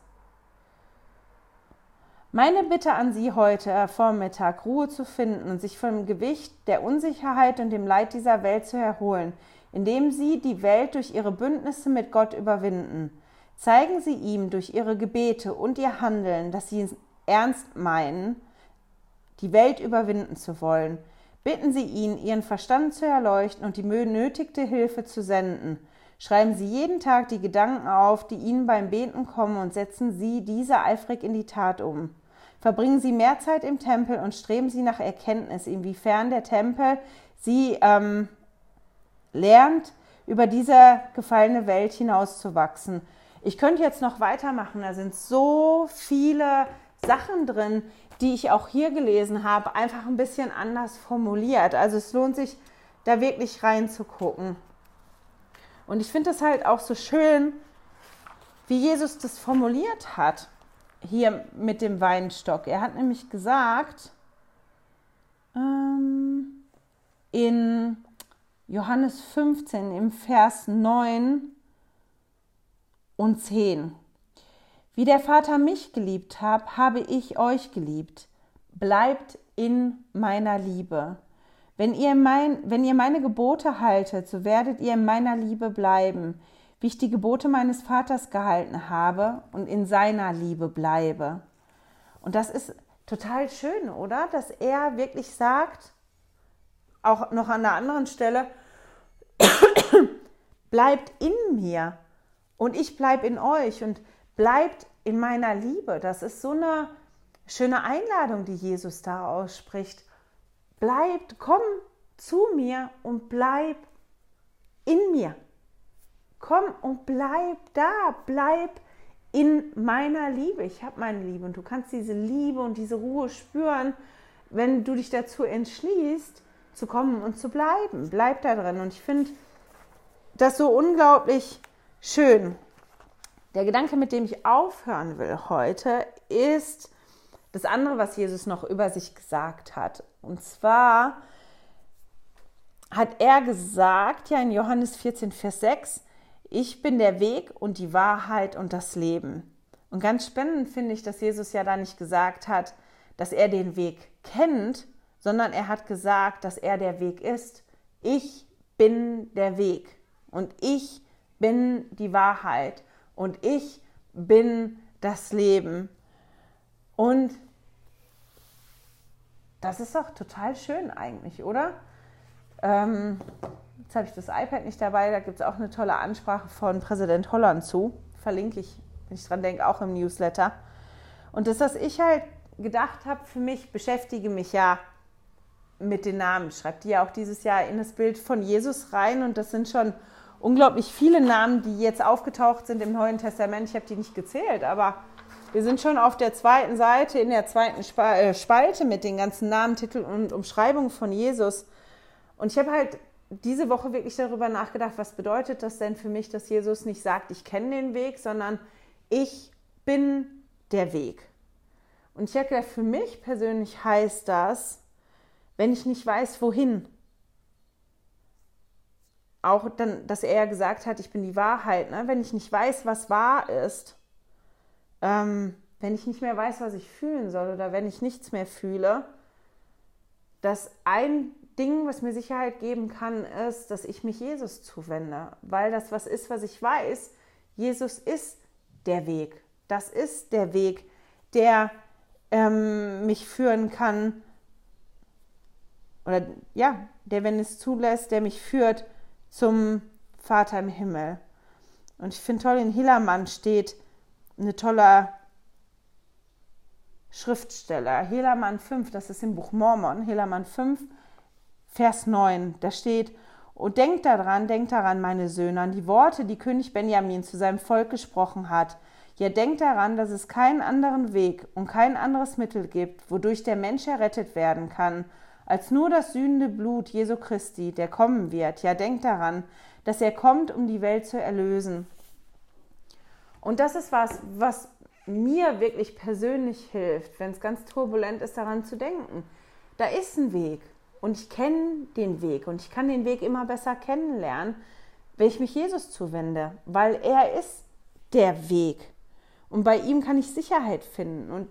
Meine Bitte an Sie heute Vormittag, Ruhe zu finden und sich vom Gewicht der Unsicherheit und dem Leid dieser Welt zu erholen, indem Sie die Welt durch Ihre Bündnisse mit Gott überwinden. Zeigen Sie ihm durch Ihre Gebete und Ihr Handeln, dass Sie es ernst meinen, die Welt überwinden zu wollen. Bitten Sie ihn, Ihren Verstand zu erleuchten und die benötigte Hilfe zu senden. Schreiben Sie jeden Tag die Gedanken auf, die Ihnen beim Beten kommen und setzen Sie diese eifrig in die Tat um. Verbringen Sie mehr Zeit im Tempel und streben Sie nach Erkenntnis, inwiefern der Tempel Sie ähm, lernt, über diese gefallene Welt hinauszuwachsen. Ich könnte jetzt noch weitermachen, da sind so viele Sachen drin, die ich auch hier gelesen habe, einfach ein bisschen anders formuliert. Also es lohnt sich, da wirklich reinzugucken. Und ich finde es halt auch so schön, wie Jesus das formuliert hat hier mit dem Weinstock. Er hat nämlich gesagt, ähm, in Johannes 15 im Vers 9 und 10. Wie der Vater mich geliebt hat, habe ich euch geliebt. Bleibt in meiner Liebe. Wenn ihr, mein, wenn ihr meine Gebote haltet, so werdet ihr in meiner Liebe bleiben, wie ich die Gebote meines Vaters gehalten habe und in seiner Liebe bleibe. Und das ist total schön, oder? Dass er wirklich sagt, auch noch an der anderen Stelle, bleibt in mir und ich bleibe in euch und bleibt in meiner Liebe. Das ist so eine schöne Einladung, die Jesus da ausspricht. Bleibt, komm zu mir und bleib in mir. Komm und bleib da, bleib in meiner Liebe. Ich habe meine Liebe und du kannst diese Liebe und diese Ruhe spüren, wenn du dich dazu entschließt, zu kommen und zu bleiben. Bleib da drin. Und ich finde das so unglaublich schön. Der Gedanke, mit dem ich aufhören will heute, ist das andere, was Jesus noch über sich gesagt hat. Und zwar hat er gesagt, ja in Johannes 14, Vers 6, ich bin der Weg und die Wahrheit und das Leben. Und ganz spannend finde ich, dass Jesus ja da nicht gesagt hat, dass er den Weg kennt, sondern er hat gesagt, dass er der Weg ist. Ich bin der Weg und ich bin die Wahrheit und ich bin das Leben. Und das ist doch total schön eigentlich, oder? Ähm, Jetzt habe ich das iPad nicht dabei, da gibt es auch eine tolle Ansprache von Präsident Holland zu. Verlinke ich, wenn ich dran denke, auch im Newsletter. Und das, was ich halt gedacht habe, für mich beschäftige mich ja mit den Namen. Schreibt die ja auch dieses Jahr in das Bild von Jesus rein und das sind schon unglaublich viele Namen, die jetzt aufgetaucht sind im Neuen Testament. Ich habe die nicht gezählt, aber wir sind schon auf der zweiten Seite, in der zweiten äh, Spalte mit den ganzen Namen, Titeln und Umschreibungen von Jesus. Und ich habe halt diese Woche wirklich darüber nachgedacht, was bedeutet das denn für mich, dass Jesus nicht sagt, ich kenne den Weg, sondern ich bin der Weg. Und ich habe gedacht, für mich persönlich heißt das, wenn ich nicht weiß, wohin. Auch dann, dass er gesagt hat, ich bin die Wahrheit. Ne? Wenn ich nicht weiß, was wahr ist, ähm, wenn ich nicht mehr weiß, was ich fühlen soll oder wenn ich nichts mehr fühle, dass ein Ding, was mir Sicherheit geben kann, ist, dass ich mich Jesus zuwende, weil das was ist, was ich weiß. Jesus ist der Weg. Das ist der Weg, der ähm, mich führen kann, oder ja, der, wenn es zulässt, der mich führt zum Vater im Himmel. Und ich finde toll, in Hillermann steht eine tolle Schriftsteller. Helaman 5, das ist im Buch Mormon, Helaman 5, Vers 9, da steht, und denkt daran, denkt daran, meine Söhne, an die Worte, die König Benjamin zu seinem Volk gesprochen hat. Ja, denkt daran, dass es keinen anderen Weg und kein anderes Mittel gibt, wodurch der Mensch errettet werden kann, als nur das sühnende Blut Jesu Christi, der kommen wird. Ja, denkt daran, dass er kommt, um die Welt zu erlösen. Und das ist was, was mir wirklich persönlich hilft, wenn es ganz turbulent ist, daran zu denken. Da ist ein Weg und ich kenne den Weg und ich kann den Weg immer besser kennenlernen, wenn ich mich Jesus zuwende, weil er ist der Weg. Und bei ihm kann ich Sicherheit finden. Und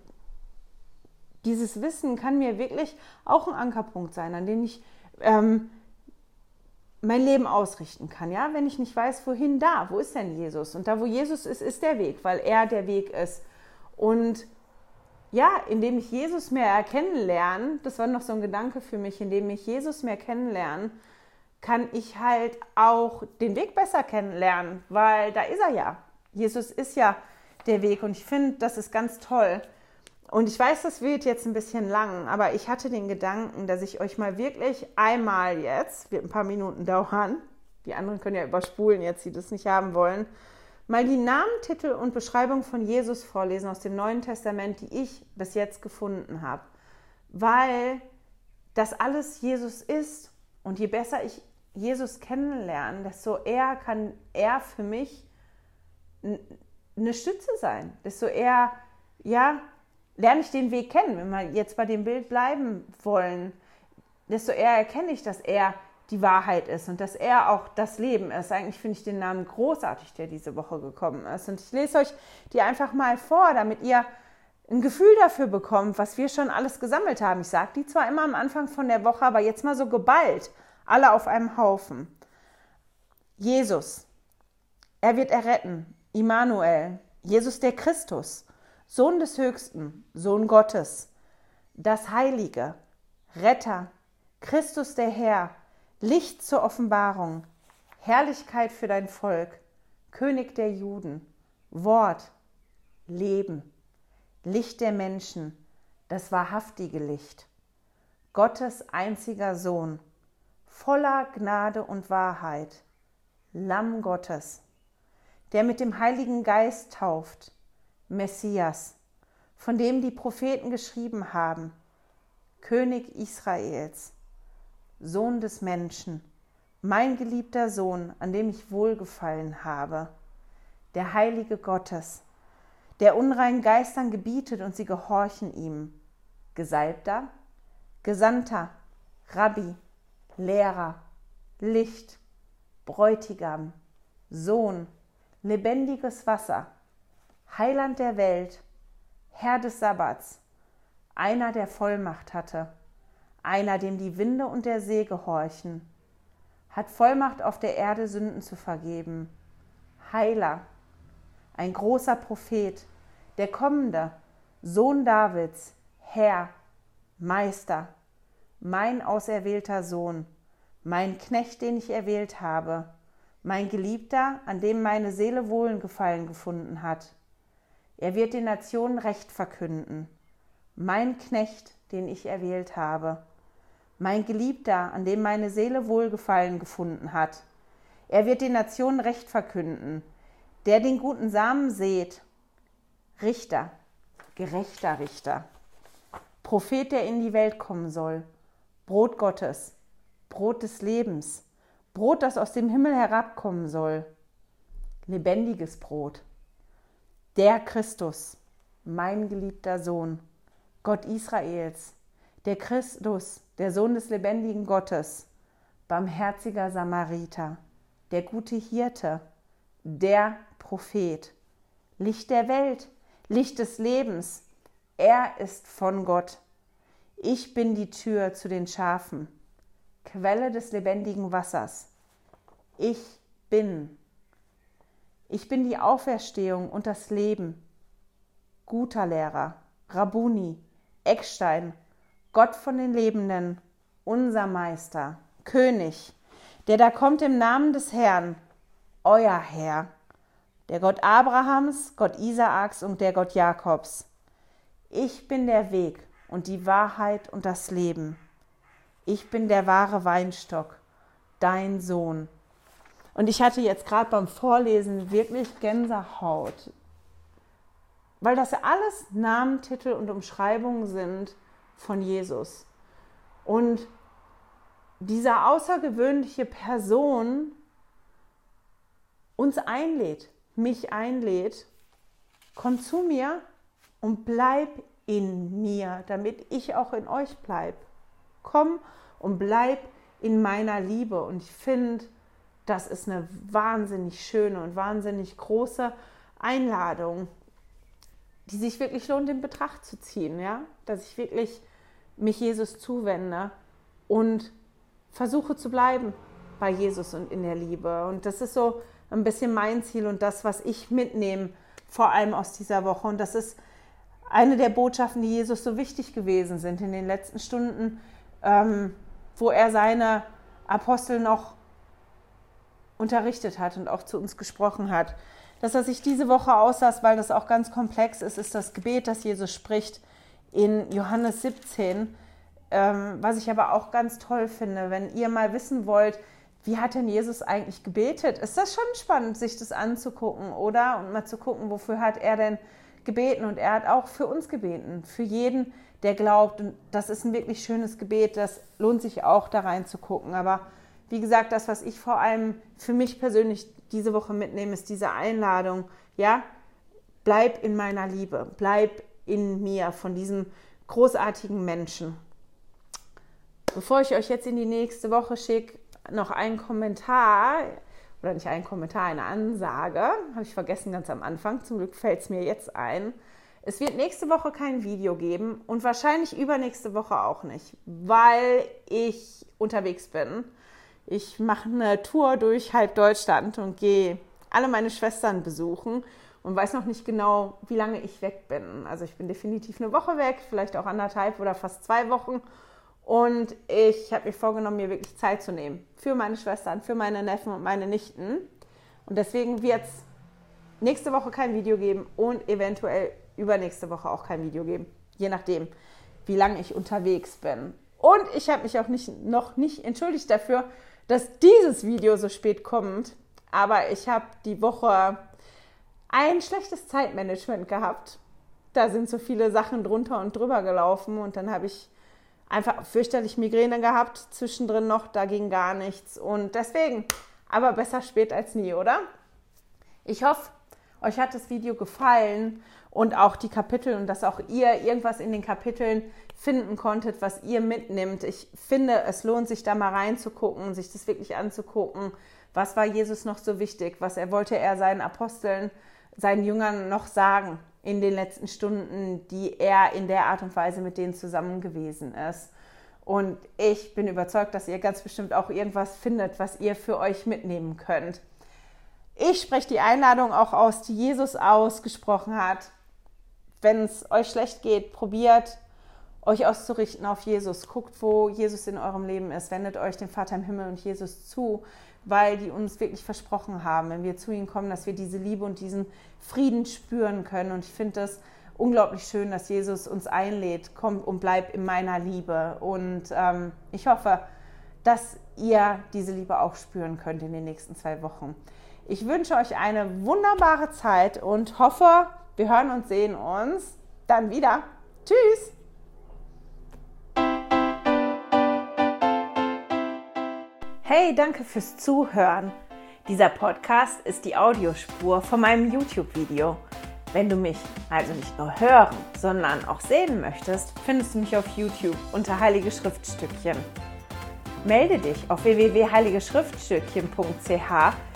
dieses Wissen kann mir wirklich auch ein Ankerpunkt sein, an dem ich ähm, mein Leben ausrichten kann. Ja, wenn ich nicht weiß, wohin da, wo ist denn Jesus? Und da, wo Jesus ist, ist der Weg, weil er der Weg ist. Und ja, indem ich Jesus mehr kennenlerne, das war noch so ein Gedanke für mich, indem ich Jesus mehr kennenlerne, kann ich halt auch den Weg besser kennenlernen, weil da ist er ja. Jesus ist ja der Weg und ich finde, das ist ganz toll. Und ich weiß, das wird jetzt ein bisschen lang, aber ich hatte den Gedanken, dass ich euch mal wirklich einmal jetzt, wird ein paar Minuten dauern, die anderen können ja überspulen jetzt, die das nicht haben wollen, mal die Namen, Titel und Beschreibung von Jesus vorlesen aus dem Neuen Testament, die ich bis jetzt gefunden habe. Weil das alles Jesus ist und je besser ich Jesus kennenlerne, desto eher kann er für mich eine Stütze sein, desto eher, ja, lerne ich den Weg kennen, wenn wir jetzt bei dem Bild bleiben wollen, desto eher erkenne ich, dass er die Wahrheit ist und dass er auch das Leben ist. Eigentlich finde ich den Namen großartig, der diese Woche gekommen ist. Und ich lese euch die einfach mal vor, damit ihr ein Gefühl dafür bekommt, was wir schon alles gesammelt haben. Ich sage die zwar immer am Anfang von der Woche, aber jetzt mal so geballt, alle auf einem Haufen. Jesus, er wird erretten. Immanuel, Jesus der Christus, Sohn des Höchsten, Sohn Gottes, das Heilige, Retter, Christus der Herr, Licht zur Offenbarung, Herrlichkeit für dein Volk, König der Juden, Wort, Leben, Licht der Menschen, das wahrhaftige Licht, Gottes einziger Sohn, voller Gnade und Wahrheit, Lamm Gottes, der mit dem Heiligen Geist tauft, Messias, von dem die Propheten geschrieben haben, König Israels, Sohn des Menschen, mein geliebter Sohn, an dem ich wohlgefallen habe, der Heilige Gottes, der unreinen Geistern gebietet und sie gehorchen ihm, Gesalbter, Gesandter, Rabbi, Lehrer, Licht, Bräutigam, Sohn, lebendiges Wasser, Heiland der Welt, Herr des Sabbats, einer, der Vollmacht hatte, einer, dem die Winde und der See gehorchen, hat Vollmacht auf der Erde Sünden zu vergeben, Heiler, ein großer Prophet, der kommende, Sohn Davids, Herr, Meister, mein auserwählter Sohn, mein Knecht, den ich erwählt habe, mein Geliebter, an dem meine Seele Wohlgefallen gefunden hat. Er wird den Nationen Recht verkünden. Mein Knecht, den ich erwählt habe. Mein Geliebter, an dem meine Seele Wohlgefallen gefunden hat. Er wird den Nationen Recht verkünden. Der den guten Samen seht. Richter, gerechter Richter. Prophet, der in die Welt kommen soll. Brot Gottes, Brot des Lebens. Brot, das aus dem Himmel herabkommen soll. Lebendiges Brot der Christus, mein geliebter Sohn, Gott Israels, der Christus, der Sohn des lebendigen Gottes, barmherziger Samariter, der gute Hirte, der Prophet, Licht der Welt, Licht des Lebens, er ist von Gott. Ich bin die Tür zu den Schafen, Quelle des lebendigen Wassers. Ich bin ich bin die Auferstehung und das Leben. Guter Lehrer, Rabuni, Eckstein, Gott von den Lebenden, unser Meister, König, der da kommt im Namen des Herrn, euer Herr, der Gott Abrahams, Gott Isaaks und der Gott Jakobs. Ich bin der Weg und die Wahrheit und das Leben. Ich bin der wahre Weinstock, dein Sohn. Und ich hatte jetzt gerade beim Vorlesen wirklich Gänsehaut, weil das alles Namen, Titel und Umschreibungen sind von Jesus. Und diese außergewöhnliche Person uns einlädt, mich einlädt, komm zu mir und bleib in mir, damit ich auch in euch bleibe. Komm und bleib in meiner Liebe. Und ich finde, das ist eine wahnsinnig schöne und wahnsinnig große Einladung, die sich wirklich lohnt, in Betracht zu ziehen, ja, dass ich wirklich mich Jesus zuwende und versuche zu bleiben bei Jesus und in der Liebe. Und das ist so ein bisschen mein Ziel und das, was ich mitnehme, vor allem aus dieser Woche. Und das ist eine der Botschaften, die Jesus so wichtig gewesen sind in den letzten Stunden, ähm, wo er seine Apostel noch unterrichtet hat und auch zu uns gesprochen hat. Das, was ich diese Woche auslas, weil das auch ganz komplex ist, ist das Gebet, das Jesus spricht in Johannes 17. Ähm, was ich aber auch ganz toll finde, wenn ihr mal wissen wollt, wie hat denn Jesus eigentlich gebetet? Ist das schon spannend, sich das anzugucken, oder? Und mal zu gucken, wofür hat er denn gebeten? Und er hat auch für uns gebeten, für jeden, der glaubt. Und das ist ein wirklich schönes Gebet. Das lohnt sich auch, da reinzugucken. Aber wie gesagt, das, was ich vor allem für mich persönlich diese Woche mitnehme, ist diese Einladung. Ja, bleib in meiner Liebe, bleib in mir von diesem großartigen Menschen. Bevor ich euch jetzt in die nächste Woche schicke, noch ein Kommentar, oder nicht ein Kommentar, eine Ansage, habe ich vergessen ganz am Anfang, zum Glück fällt es mir jetzt ein. Es wird nächste Woche kein Video geben und wahrscheinlich übernächste Woche auch nicht, weil ich unterwegs bin. Ich mache eine Tour durch halb Deutschland und gehe alle meine Schwestern besuchen und weiß noch nicht genau, wie lange ich weg bin. Also ich bin definitiv eine Woche weg, vielleicht auch anderthalb oder fast zwei Wochen. Und ich habe mir vorgenommen, mir wirklich Zeit zu nehmen für meine Schwestern, für meine Neffen und meine Nichten. Und deswegen wird es nächste Woche kein Video geben und eventuell übernächste Woche auch kein Video geben. Je nachdem, wie lange ich unterwegs bin. Und ich habe mich auch nicht, noch nicht entschuldigt dafür, dass dieses Video so spät kommt. Aber ich habe die Woche ein schlechtes Zeitmanagement gehabt. Da sind so viele Sachen drunter und drüber gelaufen und dann habe ich einfach fürchterlich Migräne gehabt, zwischendrin noch, da ging gar nichts. Und deswegen, aber besser spät als nie, oder? Ich hoffe, euch hat das Video gefallen und auch die Kapitel und dass auch ihr irgendwas in den Kapiteln finden konntet, was ihr mitnimmt. Ich finde, es lohnt sich da mal reinzugucken, sich das wirklich anzugucken. Was war Jesus noch so wichtig? Was er wollte er seinen Aposteln, seinen Jüngern noch sagen? in den letzten Stunden, die er in der Art und Weise mit denen zusammen gewesen ist. Und ich bin überzeugt, dass ihr ganz bestimmt auch irgendwas findet, was ihr für euch mitnehmen könnt. Ich spreche die Einladung auch aus, die Jesus ausgesprochen hat. Wenn es euch schlecht geht, probiert euch auszurichten auf Jesus. Guckt, wo Jesus in eurem Leben ist. Wendet euch dem Vater im Himmel und Jesus zu weil die uns wirklich versprochen haben, wenn wir zu ihnen kommen, dass wir diese Liebe und diesen Frieden spüren können. Und ich finde das unglaublich schön, dass Jesus uns einlädt, komm und bleib in meiner Liebe. Und ähm, ich hoffe, dass ihr diese Liebe auch spüren könnt in den nächsten zwei Wochen. Ich wünsche euch eine wunderbare Zeit und hoffe, wir hören und sehen uns dann wieder. Tschüss! Hey, danke fürs Zuhören. Dieser Podcast ist die Audiospur von meinem YouTube-Video. Wenn du mich also nicht nur hören, sondern auch sehen möchtest, findest du mich auf YouTube unter Heilige Schriftstückchen. Melde dich auf www.heiligeschriftstückchen.ch